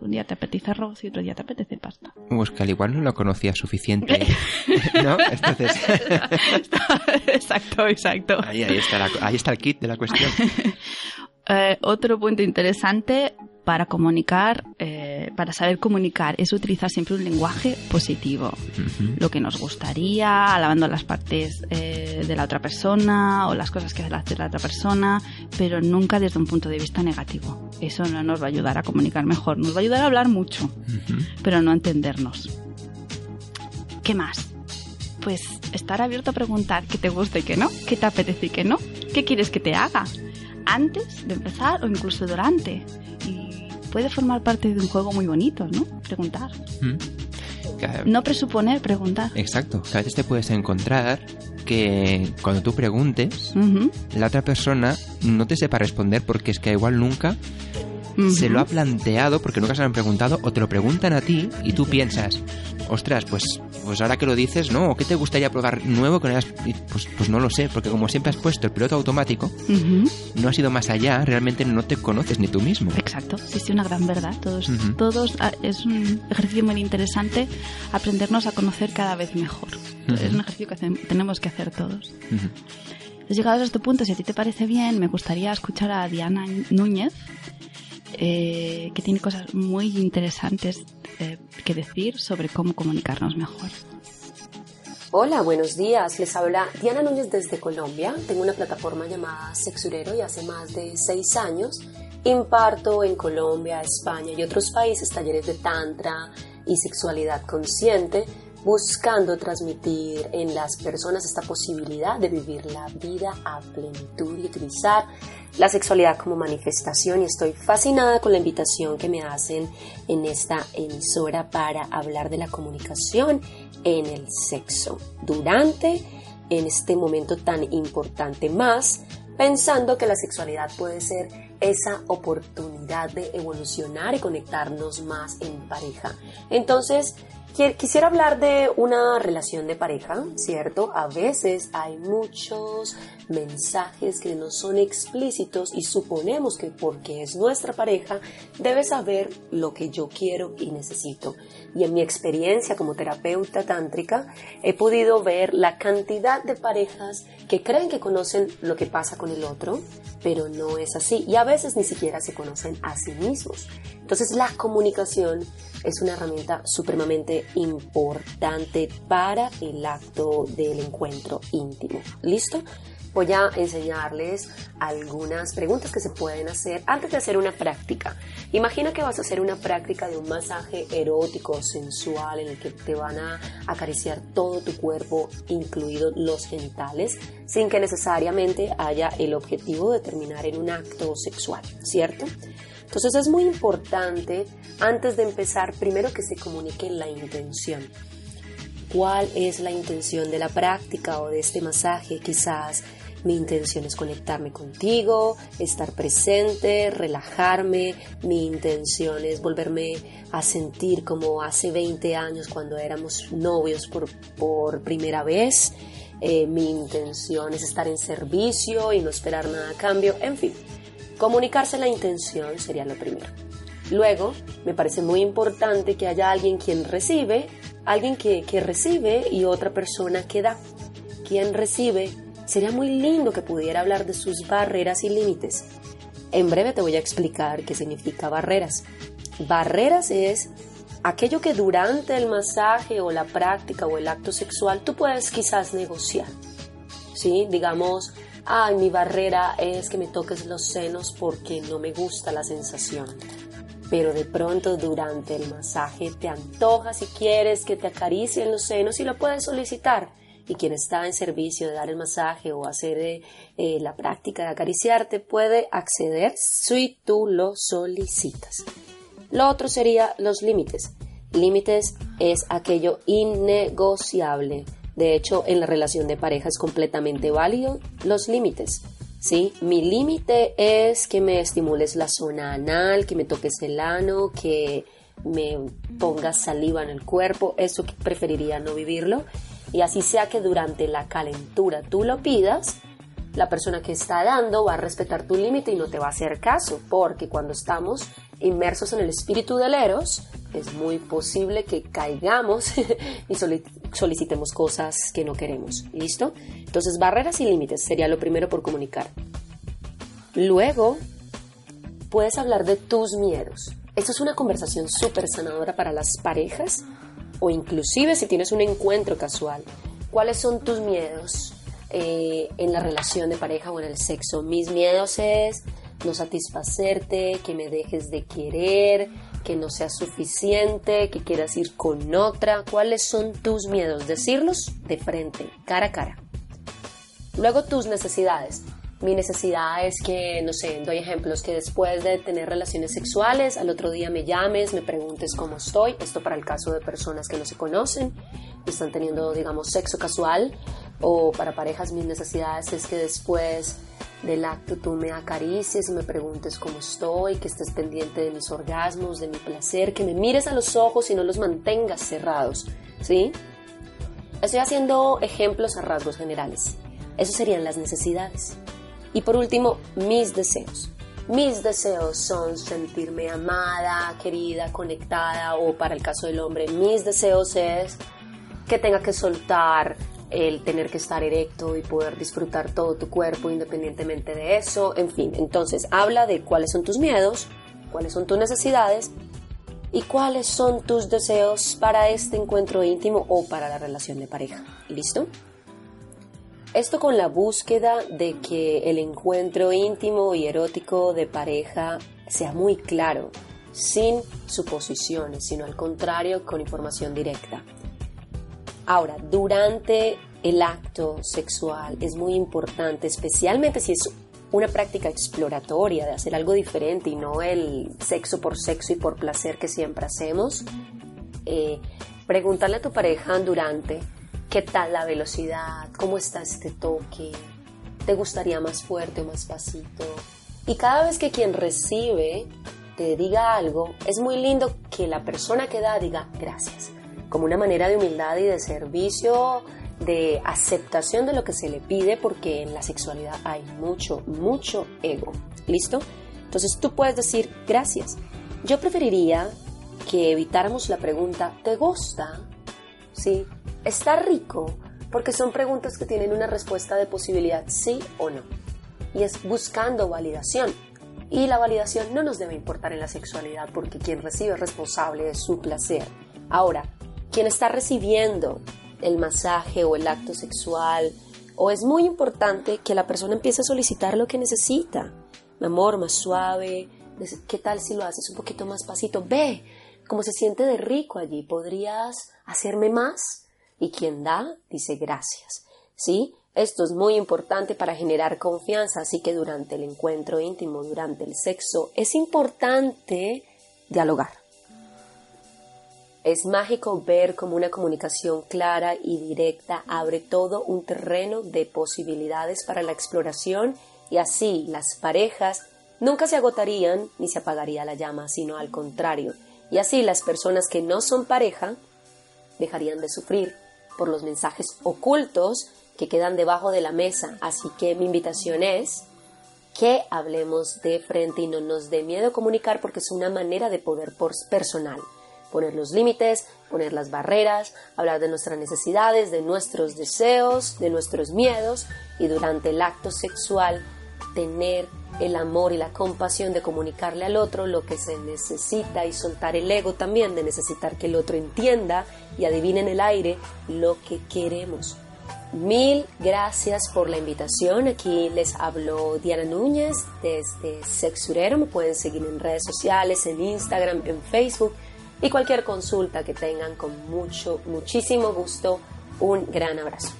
Un día te apetece arroz y otro día te apetece pasta. Pues que al igual no lo conocía suficiente. ¿No? Entonces, exacto, exacto. ahí, ahí, está la- ahí está el kit de la cuestión. Eh, otro punto interesante para comunicar, eh, para saber comunicar, es utilizar siempre un lenguaje positivo. Lo que nos gustaría, alabando las partes eh, de la otra persona o las cosas que hace la otra persona, pero nunca desde un punto de vista negativo. Eso no nos va a ayudar a comunicar mejor. Nos va a ayudar a hablar mucho, pero no a entendernos. ¿Qué más? Pues estar abierto a preguntar qué te gusta y qué no, qué te apetece y qué no, qué quieres que te haga, antes de empezar o incluso durante. Puede formar parte de un juego muy bonito, ¿no? Preguntar. Que- No presuponer, preguntar. Exacto, que a veces te puedes encontrar que cuando tú preguntes, la otra persona no te sepa responder porque es que igual nunca se lo ha planteado porque nunca se lo han preguntado o te lo preguntan a ti y tú piensas, ostras, pues, pues ahora que lo dices, ¿no? ¿O ¿Qué te gustaría probar nuevo que no hayas... Pues, pues no lo sé, porque como siempre has puesto el piloto automático, no has ido más allá, realmente no te conoces ni tú mismo. Exacto, sí, una gran verdad. Todos, todos ah, es un ejercicio muy interesante aprendernos a conocer cada vez mejor. Es un ejercicio que tenemos que hacer todos. Pues llegados a este punto, si a ti te parece bien, me gustaría escuchar a Diana Núñez, eh, que tiene cosas muy interesantes eh, que decir sobre cómo comunicarnos mejor. Hola, buenos días. Les habla Diana Núñez desde Colombia. Tengo una plataforma llamada Sexurero y hace más de seis años imparto en Colombia, España y otros países talleres de tantra y sexualidad consciente, buscando transmitir en las personas esta posibilidad de vivir la vida a plenitud y utilizar la sexualidad como manifestación y estoy fascinada con la invitación que me hacen en esta emisora para hablar de la comunicación en el sexo durante en este momento tan importante más pensando que la sexualidad puede ser esa oportunidad de evolucionar y conectarnos más en pareja. Entonces, quisiera hablar de una relación de pareja, ¿cierto? A veces hay muchos mensajes que no son explícitos y suponemos que porque es nuestra pareja debe saber lo que yo quiero y necesito. Y en mi experiencia como terapeuta tántrica he podido ver la cantidad de parejas que creen que conocen lo que pasa con el otro, pero no es así. Y a veces ni siquiera se conocen a sí mismos. Entonces la comunicación es una herramienta supremamente importante para el acto del encuentro íntimo. ¿Listo? Voy a enseñarles algunas preguntas que se pueden hacer antes de hacer una práctica. Imagina que vas a hacer una práctica de un masaje erótico, sensual, en el que te van a acariciar todo tu cuerpo, incluidos los genitales, sin que necesariamente haya el objetivo de terminar en un acto sexual, ¿cierto? Entonces es muy importante, antes de empezar, primero que se comunique la intención. ¿Cuál es la intención de la práctica o de este masaje? Quizás mi intención es conectarme contigo, estar presente, relajarme. Mi intención es volverme a sentir como hace 20 años cuando éramos novios por, por primera vez. Eh, mi intención es estar en servicio y no esperar nada a cambio. En fin, comunicarse la intención sería lo primero. Luego, me parece muy importante que haya alguien quien recibe, alguien que, que recibe y otra persona que da. Quien recibe Sería muy lindo que pudiera hablar de sus barreras y límites. En breve te voy a explicar qué significa barreras. Barreras es aquello que durante el masaje o la práctica o el acto sexual tú puedes quizás negociar. ¿Sí? Digamos, ay, mi barrera es que me toques los senos porque no me gusta la sensación. Pero de pronto durante el masaje te antoja si quieres que te acaricien los senos y lo puedes solicitar y quien está en servicio de dar el masaje o hacer eh, eh, la práctica de acariciarte puede acceder si tú lo solicitas. Lo otro sería los límites. Límites es aquello innegociable. De hecho, en la relación de pareja es completamente válido los límites. ¿sí? Mi límite es que me estimules la zona anal, que me toques el ano, que me pongas saliva en el cuerpo. Eso preferiría no vivirlo y así sea que durante la calentura tú lo pidas, la persona que está dando va a respetar tu límite y no te va a hacer caso, porque cuando estamos inmersos en el espíritu del eros, es muy posible que caigamos y solicitemos cosas que no queremos. ¿Listo? Entonces, barreras y límites sería lo primero por comunicar. Luego, puedes hablar de tus miedos. Esto es una conversación súper sanadora para las parejas o inclusive si tienes un encuentro casual, ¿cuáles son tus miedos eh, en la relación de pareja o en el sexo? Mis miedos es no satisfacerte, que me dejes de querer, que no sea suficiente, que quieras ir con otra. ¿Cuáles son tus miedos? Decirlos de frente, cara a cara. Luego tus necesidades. Mi necesidad es que, no sé, doy ejemplos, que después de tener relaciones sexuales, al otro día me llames, me preguntes cómo estoy. Esto para el caso de personas que no se conocen están teniendo, digamos, sexo casual. O para parejas, mis necesidades es que después del acto tú me acaricies me preguntes cómo estoy, que estés pendiente de mis orgasmos, de mi placer, que me mires a los ojos y no los mantengas cerrados. ¿Sí? Estoy haciendo ejemplos a rasgos generales. Esas serían las necesidades. Y por último, mis deseos. Mis deseos son sentirme amada, querida, conectada o para el caso del hombre, mis deseos es que tenga que soltar el tener que estar erecto y poder disfrutar todo tu cuerpo independientemente de eso. En fin, entonces habla de cuáles son tus miedos, cuáles son tus necesidades y cuáles son tus deseos para este encuentro íntimo o para la relación de pareja. ¿Listo? Esto con la búsqueda de que el encuentro íntimo y erótico de pareja sea muy claro, sin suposiciones, sino al contrario, con información directa. Ahora, durante el acto sexual es muy importante, especialmente si es una práctica exploratoria de hacer algo diferente y no el sexo por sexo y por placer que siempre hacemos, eh, preguntarle a tu pareja durante ¿Qué tal la velocidad? ¿Cómo está este toque? ¿Te gustaría más fuerte o más pasito? Y cada vez que quien recibe te diga algo, es muy lindo que la persona que da diga gracias, como una manera de humildad y de servicio, de aceptación de lo que se le pide, porque en la sexualidad hay mucho, mucho ego. ¿Listo? Entonces tú puedes decir gracias. Yo preferiría que evitáramos la pregunta ¿te gusta? ¿Sí? está rico porque son preguntas que tienen una respuesta de posibilidad sí o no. Y es buscando validación. Y la validación no nos debe importar en la sexualidad porque quien recibe es responsable de su placer. Ahora, quien está recibiendo el masaje o el acto sexual, o es muy importante que la persona empiece a solicitar lo que necesita. Mi amor, más suave, ¿qué tal si lo haces un poquito más pasito? Ve, cómo se siente de rico allí, ¿podrías hacerme más? Y quien da dice gracias. ¿sí? Esto es muy importante para generar confianza, así que durante el encuentro íntimo, durante el sexo, es importante dialogar. Es mágico ver cómo una comunicación clara y directa abre todo un terreno de posibilidades para la exploración y así las parejas nunca se agotarían ni se apagaría la llama, sino al contrario. Y así las personas que no son pareja dejarían de sufrir por los mensajes ocultos que quedan debajo de la mesa. Así que mi invitación es que hablemos de frente y no nos dé miedo comunicar porque es una manera de poder personal. Poner los límites, poner las barreras, hablar de nuestras necesidades, de nuestros deseos, de nuestros miedos y durante el acto sexual tener el amor y la compasión de comunicarle al otro lo que se necesita y soltar el ego también de necesitar que el otro entienda y adivine en el aire lo que queremos. Mil gracias por la invitación. Aquí les habló Diana Núñez desde Sexurero. Me pueden seguir en redes sociales, en Instagram, en Facebook y cualquier consulta que tengan con mucho, muchísimo gusto. Un gran abrazo.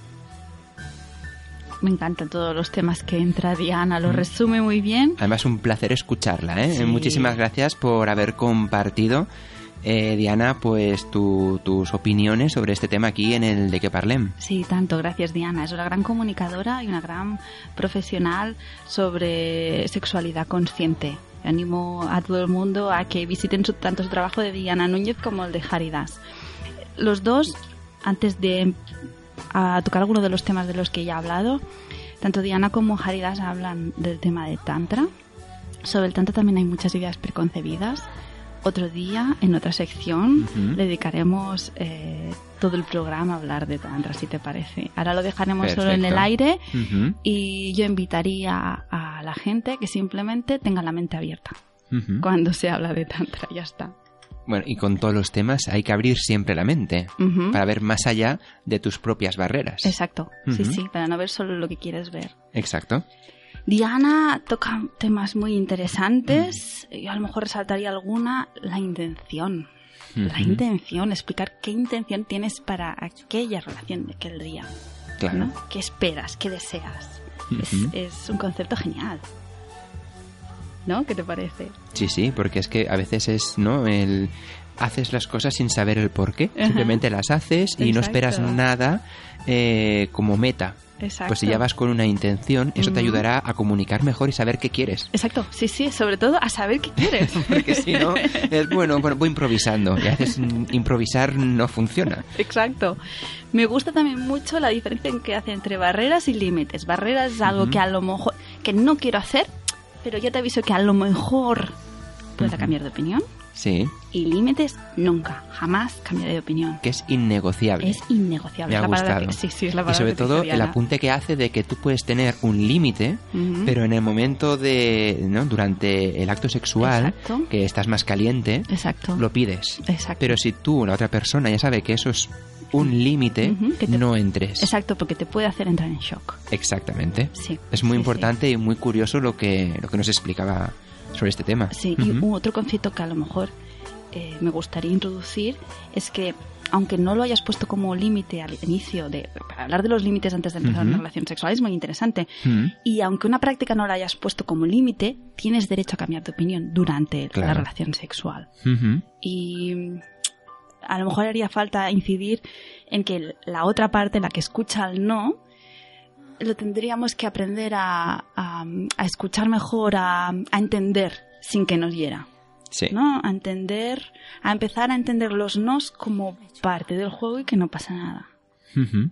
Me encantan todos los temas que entra Diana, lo resume muy bien. Además, un placer escucharla. ¿eh? Muchísimas gracias por haber compartido eh, Diana, pues tus opiniones sobre este tema aquí en el De que Parlem. Sí, tanto, gracias Diana. Es una gran comunicadora y una gran profesional sobre sexualidad consciente. Animo a todo el mundo a que visiten tanto su trabajo de Diana Núñez como el de Jaridas. Los dos, antes de tocar alguno de los temas de los que ya he hablado, tanto Diana como Jaridas hablan del tema de Tantra. Sobre el Tantra también hay muchas ideas preconcebidas otro día, en otra sección, dedicaremos eh, todo el programa hablar de Tantra, si te parece. Ahora lo dejaremos solo en el aire y yo invitaría a la gente que simplemente tenga la mente abierta cuando se habla de Tantra, ya está. Bueno, y con todos los temas hay que abrir siempre la mente para ver más allá de tus propias barreras. Exacto, sí, sí, para no ver solo lo que quieres ver. Exacto. Diana toca temas muy interesantes. Yo a lo mejor resaltaría alguna, la intención. La intención, explicar qué intención tienes para aquella relación de aquel día. Claro. ¿Qué esperas? ¿Qué deseas? es, un concepto genial. ¿No? ¿Qué te parece? Sí, sí, porque es que a veces es, ¿no? El haces las cosas sin saber el por qué. Simplemente las haces y no esperas nada eh, como meta. Pues si ya vas con una intención, eso te ayudará a comunicar mejor y saber qué quieres. Exacto, sí, sí, sobre todo a saber qué quieres. Porque si no, es bueno, bueno, voy improvisando. Y a veces improvisar no funciona. Exacto. Me gusta también mucho la diferencia que hace entre barreras y límites. Barreras es algo que a lo mejor, que no quiero hacer, pero ya te aviso que a lo mejor pueda cambiar de opinión. Sí. Y límites nunca, jamás cambiaré de opinión. Que es innegociable. Es innegociable. Me ha gustado. sí, sí, es la y sobre todo el apunte que hace de que tú puedes tener un límite, pero en el momento de, ¿no? Durante el acto sexual, que estás más caliente, Exacto. lo pides. Exacto. Pero si tú, la otra persona, ya sabe que eso es un límite, no entres. Exacto, porque te puede hacer entrar en shock. Exactamente. Sí. Es muy importante y muy curioso lo que, lo que nos explicaba sobre este tema. Sí, y otro concepto que a lo mejor eh, me gustaría introducir es que aunque no lo hayas puesto como límite al inicio de para hablar de los límites antes de empezar una relación sexual es muy interesante. Y aunque una práctica no la hayas puesto como límite tienes derecho a cambiar de opinión durante la relación sexual. Y a lo mejor haría falta incidir en que la otra parte la que escucha el no lo tendríamos que aprender a, a, escuchar mejor, a, a, entender sin que nos hiera. Sí. ¿no? A entender, a empezar a entender los nos como parte del juego y que no pasa nada.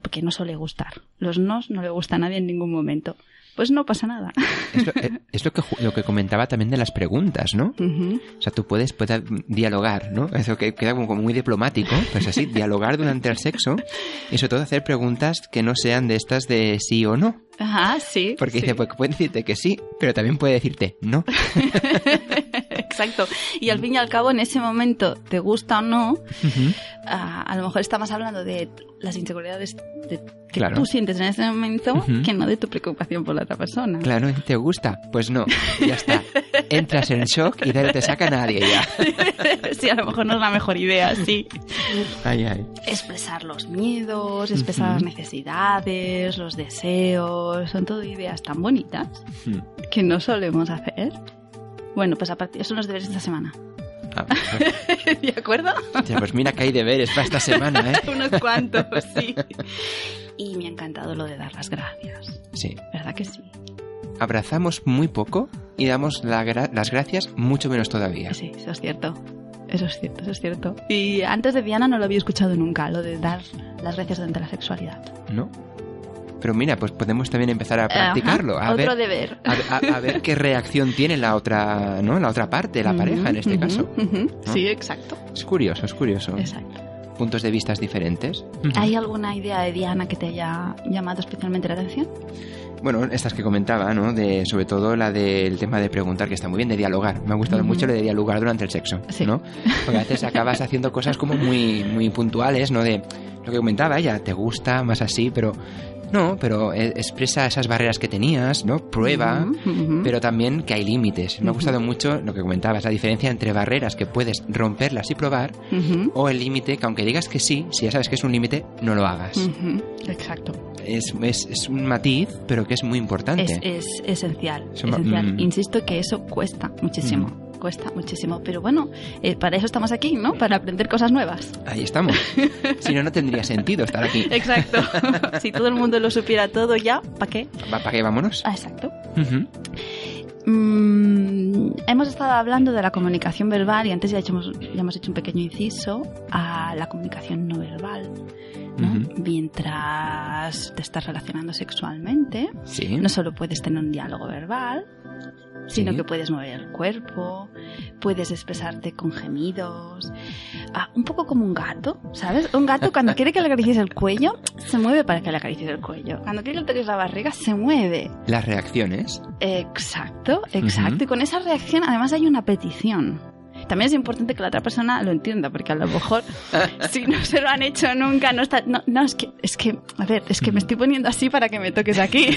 Porque no suele gustar. Los nos no le gusta a nadie en ningún momento pues no pasa nada. Es lo, eh, es lo, que, lo que comentaba también de las preguntas, ¿no? O sea, tú puedes, puedes dialogar, ¿no? Eso que queda como muy diplomático, pues así, dialogar durante el sexo y sobre todo hacer preguntas que no sean de estas de sí o no. Ajá, sí. Porque dice, pues puede decirte que sí, pero también puede decirte no. Exacto. Y al fin y al cabo, en ese momento, te gusta o no, a, a lo mejor estamos hablando de las inseguridades de- que Claro. tú sientes en ese momento Ujú. que no de tu preocupación por la otra persona. Claro, ¿te gusta? Pues no, ya está. Entras en shock y de ahí no te saca nadie ya. sí, a lo mejor no es la mejor idea, sí. Ay, ay. Expresar los miedos, expresar Ujú. las necesidades, los deseos, son todo ideas tan bonitas Hmm. que no solemos hacer. Bueno, pues a partir son los deberes de esta semana. Ah, pues, ¿De acuerdo? ya, pues mira que hay deberes para esta semana, ¿eh? Unos cuantos, sí. Y me ha encantado lo de dar las gracias. Sí. ¿Verdad que sí? Abrazamos muy poco y damos la gra- las gracias mucho menos todavía. Sí, eso es cierto. Eso es cierto, eso es cierto. Y antes de Diana no lo había escuchado nunca, lo de dar las gracias durante la sexualidad. ¿No? Pero mira, pues podemos también empezar a practicarlo. A Otro ver, deber. a, a- a ver qué reacción tiene la otra, ¿no? La otra parte, la pareja en este Ujú, caso. ujú. ¿no? Sí, exacto. Es curioso, es curioso. Exacto. Puntos de vistas diferentes. ¿Hay alguna idea de Diana que te haya llamado especialmente la atención? Bueno, estas que comentaba, ¿no? De, sobre todo la del tema de preguntar, que está muy bien, de dialogar. Me ha gustado Ujú. mucho lo de dialogar durante el sexo, Sí. ¿no? Porque a veces acabas haciendo cosas como muy, muy puntuales, ¿no? De lo que comentaba ella, te gusta, más así, pero... No, pero eh, expresa esas barreras que tenías, ¿no? Prueba, pero también que hay límites. Me ha gustado mucho lo que comentabas, la diferencia entre barreras que puedes romperlas y probar, o el límite que aunque digas que sí, si ya sabes que es un límite, no lo hagas. Exacto. Es, es, es un matiz, pero que es muy importante. Es, es esencial. Mm. Insisto que eso cuesta muchísimo. Cuesta muchísimo. Pero bueno, eh, para eso estamos aquí, ¿no? Para aprender cosas nuevas. Ahí estamos. si no, no tendría sentido estar aquí. Exacto. si todo el mundo lo supiera todo ya, ¿para qué? ¿Va- ¿Para qué vámonos? Ah, exacto. Ujú. Mm, hemos estado hablando de la comunicación verbal y antes ya, hemos, ya hemos hecho un pequeño inciso a la comunicación no verbal. Mientras te estás relacionando sexualmente, Sí. no solo puedes tener un diálogo verbal, sino Sí. que puedes mover el cuerpo, puedes expresarte con gemidos, ah, un poco como un gato, ¿sabes? Un gato cuando quiere que le acaricies el cuello, se mueve para que le acaricies el cuello. Cuando quiere que le toques la barriga, se mueve. Las reacciones. Exacto, exacto. Y con esa reacción además hay una petición. También es importante que la otra persona lo entienda, porque a lo mejor si no se lo han hecho nunca, no está... No, no, es que, es que, a ver, es que me estoy poniendo así para que me toques aquí.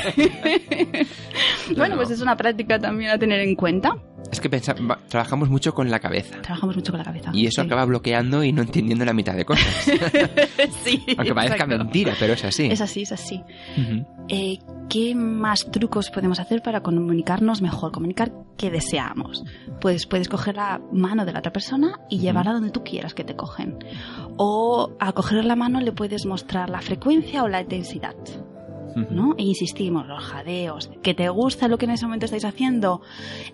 bueno, no. pues es una práctica también a tener en cuenta. Es que pensa- va- trabajamos mucho con la cabeza. Trabajamos mucho con la cabeza. Y eso Sí. acaba bloqueando y no entendiendo la mitad de cosas. sí, Aunque parezca exacto. mentira, pero es así. Es así, es así. Ujú. Eh, ¿Qué más trucos podemos hacer para comunicarnos mejor? Comunicar qué deseamos. Pues puedes coger la mano de la otra persona y llevarla donde tú quieras que te cogen. O al coger la mano le puedes mostrar la frecuencia o la intensidad. ¿No? E insistimos, los jadeos, que te gusta lo que en ese momento estáis haciendo,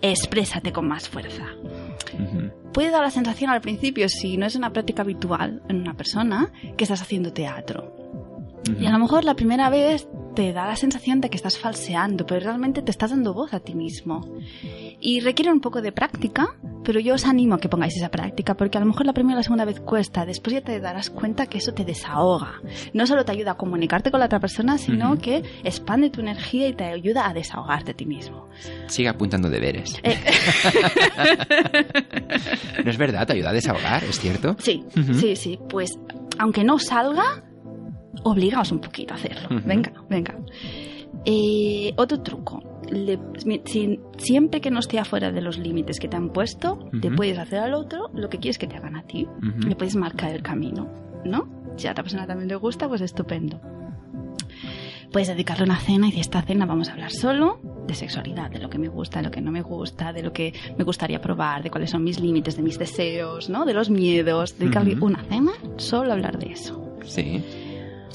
exprésate con más fuerza. Puede dar la sensación al principio, si no es una práctica habitual en una persona, que estás haciendo teatro. Y a lo mejor la primera vez te da la sensación de que estás falseando, pero realmente te estás dando voz a ti mismo. Y requiere un poco de práctica, pero yo os animo a que pongáis esa práctica, porque a lo mejor la primera y la segunda vez cuesta, después ya te darás cuenta que eso te desahoga. No solo te ayuda a comunicarte con la otra persona, sino que expande tu energía y te ayuda a desahogarte a ti mismo. Sigue apuntando deberes. Eh. no es verdad, te ayuda a desahogar, ¿es cierto? Sí, sí, sí. Pues aunque no salga, obligaos un poquito a hacerlo. Venga, venga. Eh, otro truco. Le- mi- si- siempre que no esté afuera de los límites que te han puesto, te puedes hacer al otro lo que quieres que te hagan a ti. Ujú. Le puedes marcar el camino, ¿no? Si a otra persona también le gusta, pues estupendo. Puedes dedicarle una cena y de esta cena vamos a hablar solo de sexualidad, de lo que me gusta, de lo que no me gusta, de lo que me gustaría probar, de cuáles son mis límites, de mis deseos, ¿no? De los miedos. Dedicarle Ujú. una cena solo a hablar de eso. Sí.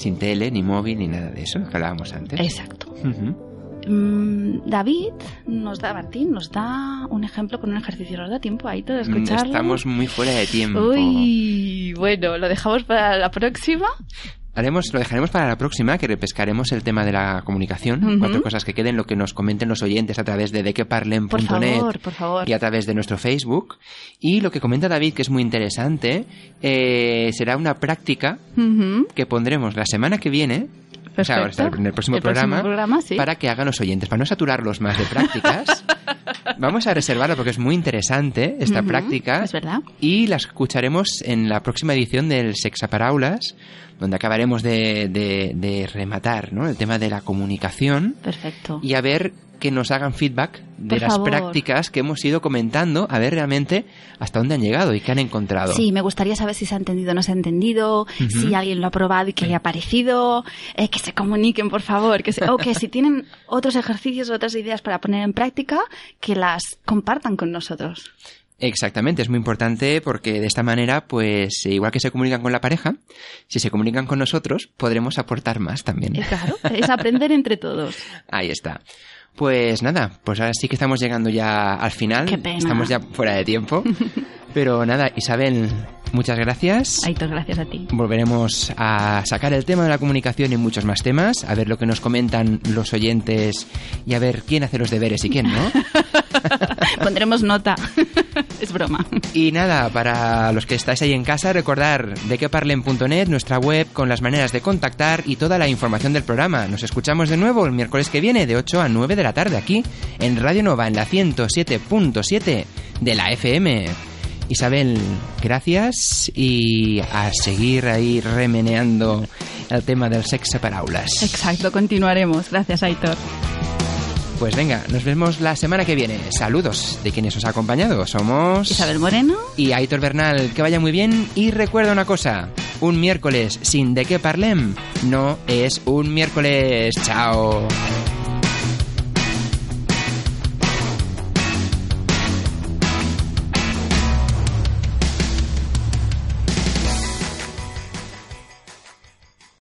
Sin tele, ni móvil, ni nada de eso, que hablábamos antes. Exacto. Mm, David nos da, Martín, nos da un ejemplo con un ejercicio. ¿Nos da tiempo ahí de Mm, escucharlo? Estamos muy fuera de tiempo. Uy, bueno, lo dejamos para la próxima. Haremos, lo dejaremos para la próxima, que repescaremos el tema de la comunicación. Cuatro cosas que queden, lo que nos comenten los oyentes a través de Por dequeparlen.net favor, por favor. y a través de nuestro Facebook. Y lo que comenta David, que es muy interesante, eh, será una práctica que pondremos la semana que viene, o sea, en el próximo El programa, programa, sí. para que hagan los oyentes, para no saturarlos más de prácticas, Vamos a reservarlo porque es muy interesante esta práctica. Es verdad. Y la escucharemos en la próxima edición del Sexaparaulas, donde acabaremos de, de- de rematar ¿no? el tema de la comunicación Perfecto. y a ver que nos hagan feedback de Por las favor. prácticas que hemos ido comentando, a ver realmente hasta dónde han llegado y qué han encontrado. Sí, me gustaría saber si se ha entendido o no se ha entendido, si alguien lo ha probado y que haya parecido, eh, que se comuniquen, por favor, que se- o que si tienen otros ejercicios o otras ideas para poner en práctica, que las compartan con nosotros. Exactamente, es muy importante porque de esta manera, pues igual que se comunican con la pareja, si se comunican con nosotros, podremos aportar más también. Eh, claro, es aprender entre todos. Ahí está. Pues nada, pues ahora sí que estamos llegando ya al final. Qué pena. Estamos ya fuera de tiempo. Pero nada, Isabel, muchas gracias. Aitor, gracias a ti. Volveremos a sacar el tema de la comunicación y muchos más temas, a ver lo que nos comentan los oyentes y a ver quién hace los deberes y quién no. Pondremos nota. es broma. Y nada, para los que estáis ahí en casa, recordar de queparlen.net, nuestra web con las maneras de contactar y toda la información del programa. Nos escuchamos de nuevo el miércoles que viene de 8 a 9 de la tarde aquí en Radio Nova en la 107.7 de la FM. Isabel, gracias y a seguir ahí remeneando el tema del sexo para aulas. Exacto, continuaremos. Gracias, Aitor. Pues venga, nos vemos la semana que viene. Saludos de quienes os ha acompañado. Somos Isabel Moreno. y Aitor Bernal. Que vaya muy bien y recuerda una cosa. Un miércoles sin de qué parlem no es un miércoles. Chao.